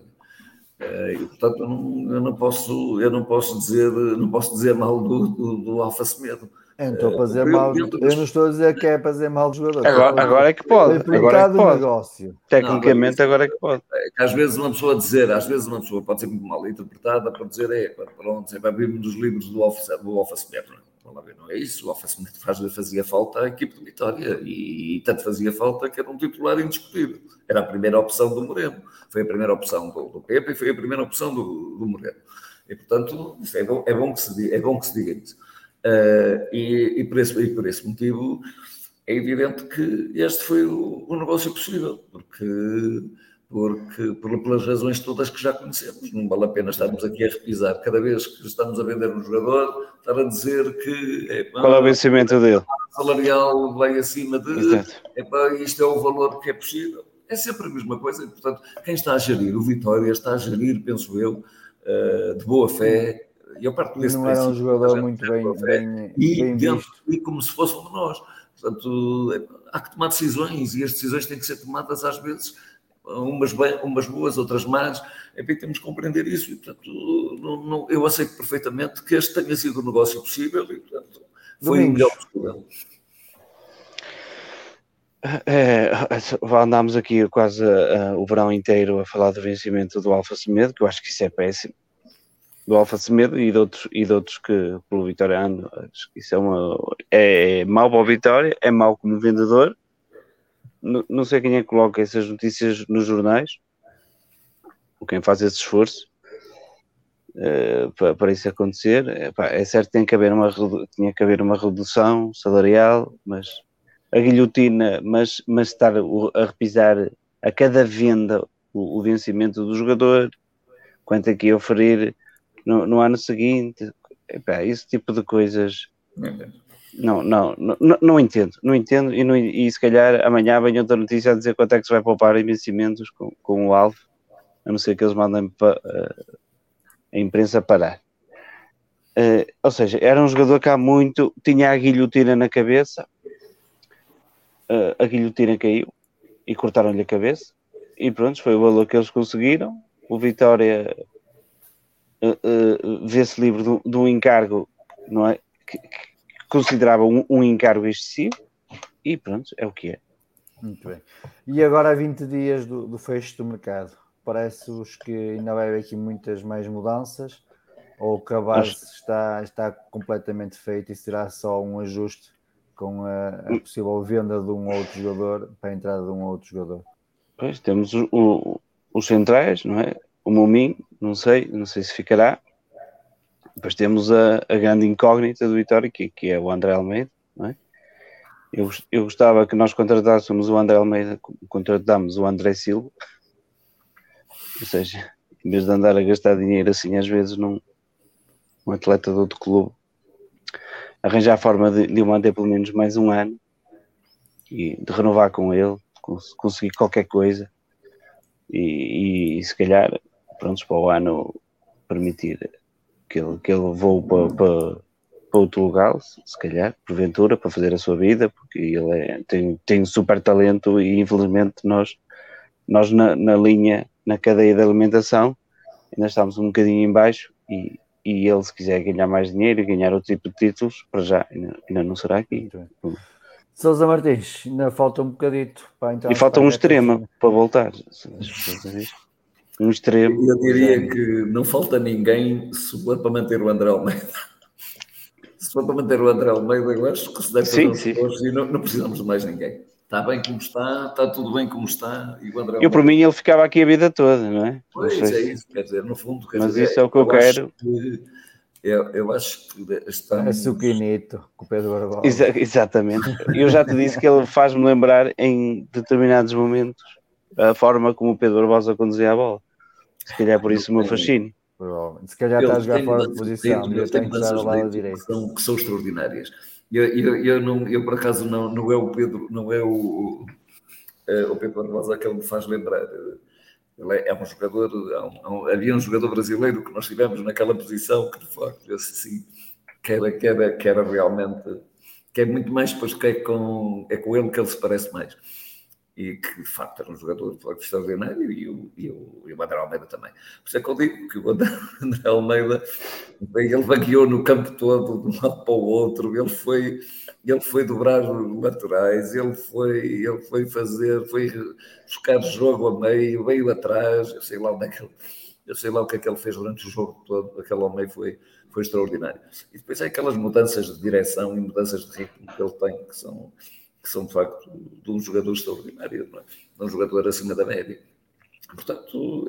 E, portanto, eu não, eu não posso, eu não posso dizer, não posso dizer mal do, do, do Alfa Semedo. Eu não estou a fazer eu- mal. eu- não estou a dizer que é para fazer mal do jogador. Agora, agora é que pode, agora é que o pode. negócio. Tecnicamente, agora é que pode. É que às vezes uma pessoa dizer, às vezes uma pessoa pode ser muito mal interpretada para dizer, é, pronto, é para abrirmos os livros do Alfa, do não é? Vamos lá ver, não não é isso. O Alfa Semedo fazia falta à equipe de Vitória e, e, tanto fazia falta que era um titular indiscutível. Era a primeira opção do Moreno, foi a primeira opção do, do Pepe e foi a primeira opção do, do Moreno. E, portanto, é bom, é bom, que, se, é bom que se diga isso. Uh, e, e, por esse, e por esse motivo é evidente que este foi o, o negócio possível, porque porque pelas razões todas que já conhecemos. Não vale a pena estarmos aqui a repisar. Cada vez que estamos a vender um jogador, estar a dizer que é, qual é o vencimento dele? salarial vai acima de isto é o valor que é possível. É sempre a mesma coisa. E, portanto, quem está a gerir o Vitória está a gerir, penso eu, eh, de boa fé. E eu parto desse não era um jogador muito bem, bem, e, bem dentro, e como se fosse um de nós. Portanto, é, há que tomar decisões e as decisões têm que ser tomadas às vezes umas, bem, umas boas, outras más, enfim, temos que compreender isso e, portanto, não, não, eu aceito perfeitamente que este tenha sido o negócio possível e, portanto, foi Domingos. o melhor possível. É, andámos aqui quase uh, o verão inteiro a falar do vencimento do Alfa Semedo, que eu acho que isso é péssimo. Do Alfa Semedo e de outros, e de outros que pelo Vitória ando. Acho que isso é, uma, é, é mau para o Vitória, é mau como vendedor não sei quem é que coloca essas notícias nos jornais, ou quem faz esse esforço uh, para, para, isso acontecer. É, pá, é certo que tem que haver uma, tinha que haver uma redução salarial, mas a guilhotina, mas, mas estar a repisar a cada venda o, o vencimento do jogador, quanto aqui oferir no, no ano seguinte, epá, esse tipo de coisas. Não, não, não, não entendo, não entendo e, não, e se calhar amanhã venha outra notícia a dizer quanto é que se vai poupar em vencimentos com, com o alvo, a não ser que eles mandem para, uh, a imprensa parar. Uh, ou seja, era um jogador que há muito tinha a guilhotina na cabeça, uh, a guilhotina caiu e cortaram-lhe a cabeça, e pronto, foi o valor que eles conseguiram. O Vitória vê-se livre de, de um encargo, não é? Que, considerava um, um encargo excessivo e pronto, é o que é. Muito bem. E agora, a 20 dias do, do fecho do mercado, parece-vos que ainda vai haver aqui muitas mais mudanças ou que a base Acho... está, está completamente feita e será só um ajuste com a, a, possível venda de um outro jogador para a entrada de um outro jogador? Pois, temos o, o, os centrais, não é? O Momin, não sei, não sei se ficará. Depois temos a, a grande incógnita do Vitória, que, que é o André Almeida, não é? Eu, eu gostava que nós contratássemos o André Almeida, contratámos o André Silva, ou seja, em vez de andar a gastar dinheiro assim às vezes num um atleta de outro clube, arranjar a forma de, de o manter pelo menos mais um ano e de renovar com ele, conseguir qualquer coisa e, e, e se calhar, pronto, para o ano permitir que ele, que ele voou para, para, para outro lugar, se calhar, porventura, para fazer a sua vida, porque ele é, tem, tem super talento e infelizmente nós, nós na, na linha, na cadeia de alimentação, ainda estamos um bocadinho em baixo e, e ele se quiser ganhar mais dinheiro e ganhar outro tipo de títulos, para já ainda, ainda não será aqui. Sousa Martins, ainda falta um bocadito para entrar. E falta um extremo para voltar um extremo. Eu diria que não falta ninguém se for para manter o André Almeida. Se for para manter o André Almeida, eu acho que se deve fazer sim, sim. e não, não, precisamos de mais ninguém. Está bem como está, está tudo bem como está. E o André eu, por mim, ele ficava aqui a vida toda, não é? Pois não é isso, quer dizer, no fundo. Mas dizer, isso é o que eu, eu quero. Que, eu, eu, acho que estamos... É suquinito, com o Pedro Barbosa. Exa exatamente. Eu já te disse que ele faz-me lembrar em determinados momentos a forma como o Pedro Barbosa conduzia a bola. Se calhar por isso o meu fascínio. Se calhar está a jogar fora de posição, eu tenho que estar ao lado direito. São, que são extraordinárias. Eu, eu, eu, não, eu por acaso não, não é o Pedro, não é o, é, o Pedro Barbosa que ele me faz lembrar. Ele é, é um jogador, é um, havia um jogador brasileiro que nós tivemos naquela posição que de facto, eu assim, que era, que era, que era realmente, que é muito mais, pois que é com, é com ele que ele se parece mais e que de facto era um jogador extraordinário e o, e o, e o André Almeida também. Por isso é que eu digo que o André, Almeida ele vagueou no campo todo, de um lado para o outro, ele foi, ele foi dobrar laterais, ele foi, ele foi fazer, foi buscar jogo a meio, veio atrás, eu sei lá onde é que ele, eu sei lá o que é que ele fez durante o jogo todo, aquele homem foi, foi extraordinário. E depois é aquelas mudanças de direção e mudanças de ritmo que ele tem, que são, que são de facto de um jogador extraordinário, é? de um jogador acima da média. Portanto,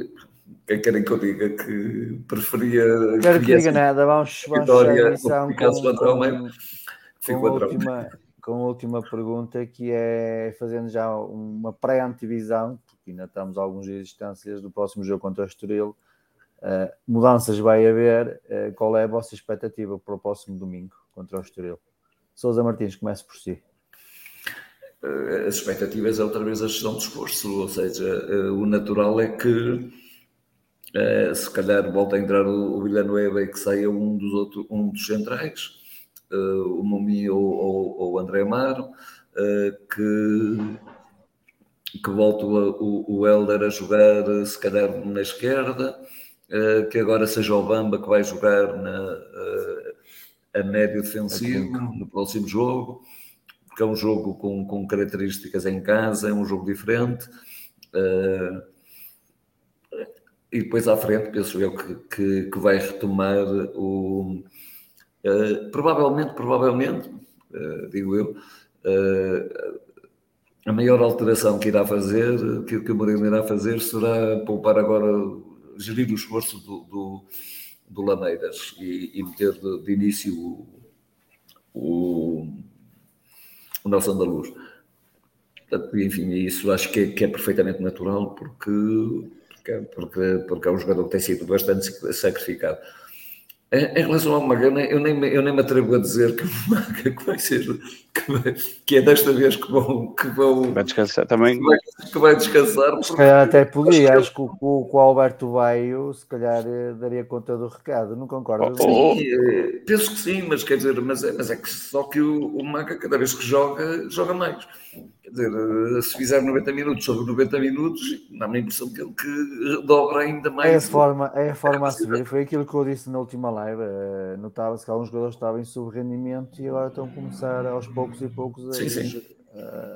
quem querem que eu diga que preferia. Quero que diga nada, vamos, vamos vitória, a emissão com, com, com, com, a última, com a última pergunta, que é fazendo já uma pré-antivisão, porque ainda estamos a alguns dias de distâncias do próximo jogo contra o Estoril. Uh, mudanças vai haver. Uh, qual é a vossa expectativa para o próximo domingo contra o Estoril? Sousa Martins, comece por si. Uh, as expectativas é outra vez a gestão do esforço, ou seja, o natural é que se calhar volta a entrar o, Villanueva e que saia um dos, outro, um dos centrais, o Momi ou o André Amaro, que que volta o, o Helder a jogar se calhar na esquerda, eh, que agora seja o Bamba que vai jogar na, eh, a médio defensivo no próximo jogo, porque é um jogo com, com características em casa, é um jogo diferente. Eh, e depois à frente, penso eu que, que, que vai retomar o. provavelmente, provavelmente, digo eu, a maior alteração que irá fazer, que, que o Mourinho irá fazer, será poupar agora gerir o esforço do, do, do Lameiras e, e meter de, de início o, o, o da Luz. Enfim, isso acho que é, que é perfeitamente natural porque, porque, porque é um jogador que tem sido bastante sacrificado. Em relação ao Magana, eu nem, eu nem me atrevo a dizer que, que vai ser que, vai, que, é desta vez que vão, que vão vai descansar também. Que vai, que vai descansar. Se calhar até podia, acho que o, o, o Alberto Baio se calhar eh, daria conta do recado, não concordo? Oh, sim, oh. penso que sim, mas quer dizer, mas é, mas é que só que o, o Maga cada vez que joga, joga mais. Dizer, eh, se fizer 90 minutos sobre 90 minutos, dá-me a impressão que ele que dobra ainda mais. É a forma, é a, forma a subir. Foi aquilo que eu disse na última live. Eh, notava-se que alguns jogadores estavam em sub-rendimento e agora estão a começar aos poucos e poucos a, sim, sim.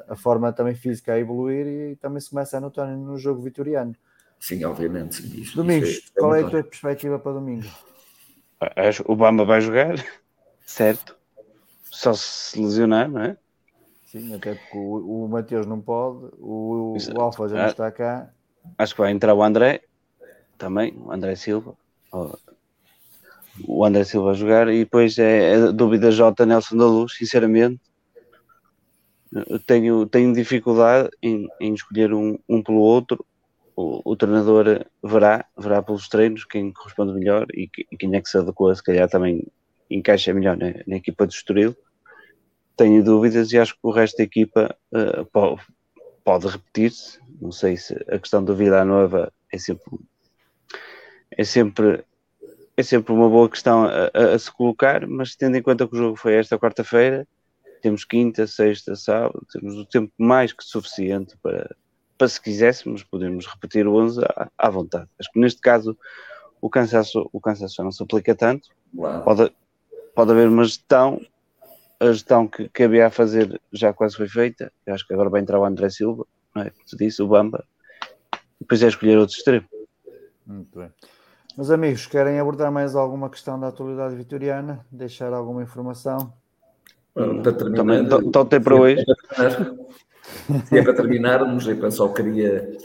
a, forma também física a evoluir e também se começa a notar no jogo vitoriano. Sim, obviamente. Sim, isso, Domingos, isso é, qual é a tua perspectiva para domingo? O Bamba vai jogar, certo? Só se lesionar, não é? Sim, até porque o, o Mateus não pode, o, o Alfa já não ah, está cá. Acho que vai entrar o André também, o André Silva. O André Silva a jogar e depois é, é dúvida J Nelson da Luz, sinceramente. Eu tenho, tenho dificuldade em, em escolher um, um pelo outro. O, o, treinador verá, verá pelos treinos quem corresponde melhor e, e quem é que se adequa, se calhar também encaixa melhor na, na equipa do Estoril tenho dúvidas e acho que o resto da equipa uh, pode, pode repetir-se. Não sei se a questão do Vila Nova é sempre é sempre é sempre uma boa questão a, a, a, se colocar, mas tendo em conta que o jogo foi esta quarta-feira, temos quinta, sexta, sábado, temos o tempo mais que suficiente para, para se quiséssemos, podemos repetir o 11 à, à vontade. Acho que neste caso o cansaço, o cansaço não se aplica tanto, pode, pode haver uma gestão a gestão que, que havia a fazer já quase foi feita. Eu acho que agora vai entrar o André Silva, não é? Como tu disse, o Bamba. Depois é escolher outro extremo. Muito bem. Meus amigos, querem abordar mais alguma questão da atualidade vitoriana? Deixar alguma informação? Para terminar, Também, então tem para hoje. Se é para terminarmos, eu só queria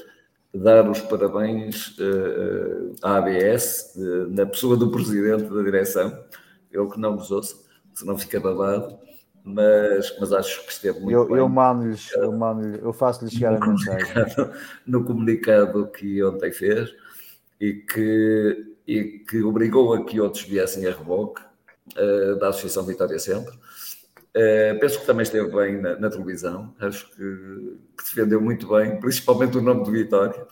dar os parabéns uh, à ABS, uh, na pessoa do presidente da direção, eu que não nos ouço, senão fica babado mas, mas acho que esteve muito eu, bem. Eu mando-lhes, eu, mando eu faço-lhe chegar a mensagem. No comunicado que ontem fez e que, e que obrigou a que outros viessem a reboque uh, da Associação Vitória Centro. Uh, penso que também esteve bem na, na televisão, acho que, que, defendeu muito bem, principalmente o nome de Vitória,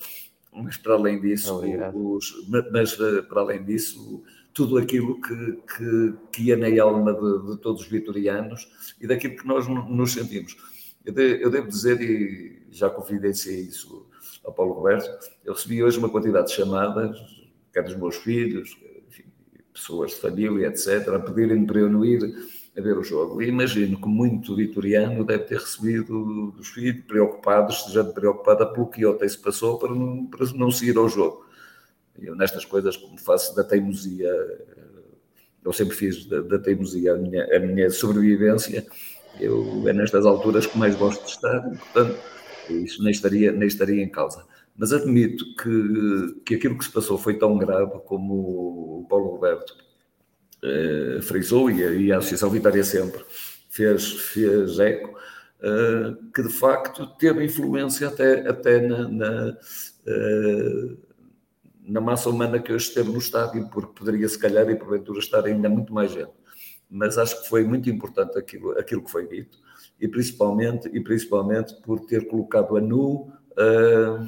mas para além disso, os, mas para além disso, tudo aquilo que, que, que ia na alma de, de, todos os vitorianos e daquilo que nós nos sentimos. Eu, de, eu devo dizer, e já confidenciei isso ao Paulo Roberto, eu recebi hoje uma quantidade de chamadas, quer dos meus filhos, enfim, pessoas de família, etc., a pedirem para eu não ir a ver o jogo. E imagino que muito vitoriano deve ter recebido dos filhos preocupados, já preocupada pelo que ontem se passou para não, para não seguir ao jogo Eu, nestas coisas, como faço da teimosia, eu sempre fiz da, da teimosia a minha, a minha sobrevivência, eu é nestas alturas que mais gosto de estar, portanto, isso nem estaria, nem estaria em causa. Mas admito que, que aquilo que se passou foi tão grave como o Paulo Roberto eh, frisou e a, e a Associação Vitória sempre fez, fez eco, eh, que de facto teve influência até, até na, na, eh, na massa humana que hoje esteve no estádio, porque poderia se calhar e porventura estar ainda muito mais gente. Mas acho que foi muito importante aquilo, aquilo que foi dito e principalmente, e principalmente por ter colocado a nu uh,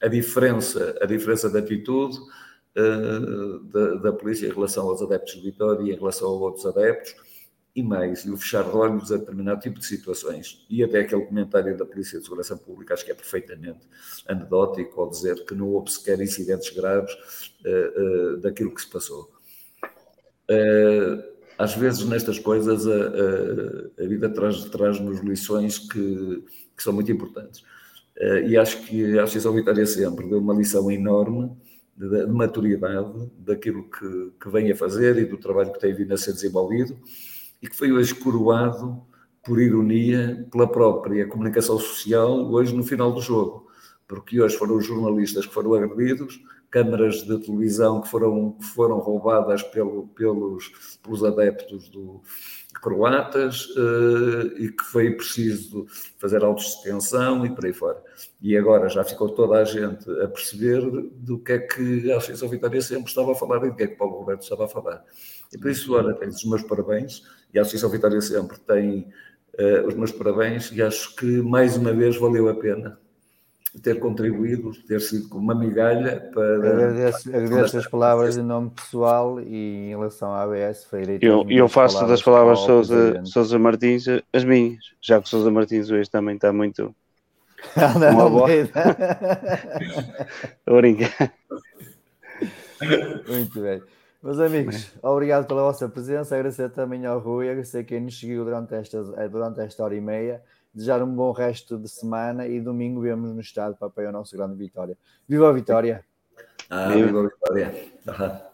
a diferença, a diferença de atitude uh, da, da, polícia em relação aos adeptos de Vitória e em relação a outros adeptos, e mais, e o fechar de olhos a determinado tipo de situações. E até aquele comentário da Polícia de Segurança Pública, acho que é perfeitamente anedótico, ao dizer que não houve sequer incidentes graves uh, uh, daquilo que se passou. às vezes, nestas coisas, a, a, a vida traz-nos traz lições que, que são muito importantes. E acho que a Associação Vitória sempre deu uma lição enorme de, de maturidade daquilo que, que vem a fazer e do trabalho que tem vindo a ser desenvolvido e que foi hoje coroado, por ironia, pela própria comunicação social, hoje no final do jogo. Porque hoje foram os jornalistas que foram agredidos, câmaras de televisão que foram, que foram roubadas pelo, pelos, pelos adeptos do, croatas uh, e que foi preciso fazer autossuspensão e por aí fora. E agora já ficou toda a gente a perceber do que é que a Associação Vitória sempre estava a falar e do que é que Paulo Roberto estava a falar. E por isso, olha, tenho os meus parabéns e a Associação Vitória sempre tem uh, os meus parabéns e acho que mais uma vez valeu a pena ter contribuído, ter sido como uma migalha para. Agradeço, agradeço as palavras em nome pessoal e em relação à ABS, Feira. Eu, eu faço das palavras de Sousa, Sousa Martins as minhas, já que Sousa Martins hoje também está muito. Não, boa. brincar. Muito bem. Meus amigos, obrigado pela vossa presença. Agradecer também ao Rui, agradecer quem nos seguiu durante esta, durante esta hora e meia desejar um bom resto de semana e domingo vemos no estado para apoiar o nosso grande Vitória. Viva a Vitória! Ah, viva a Vitória! Ah,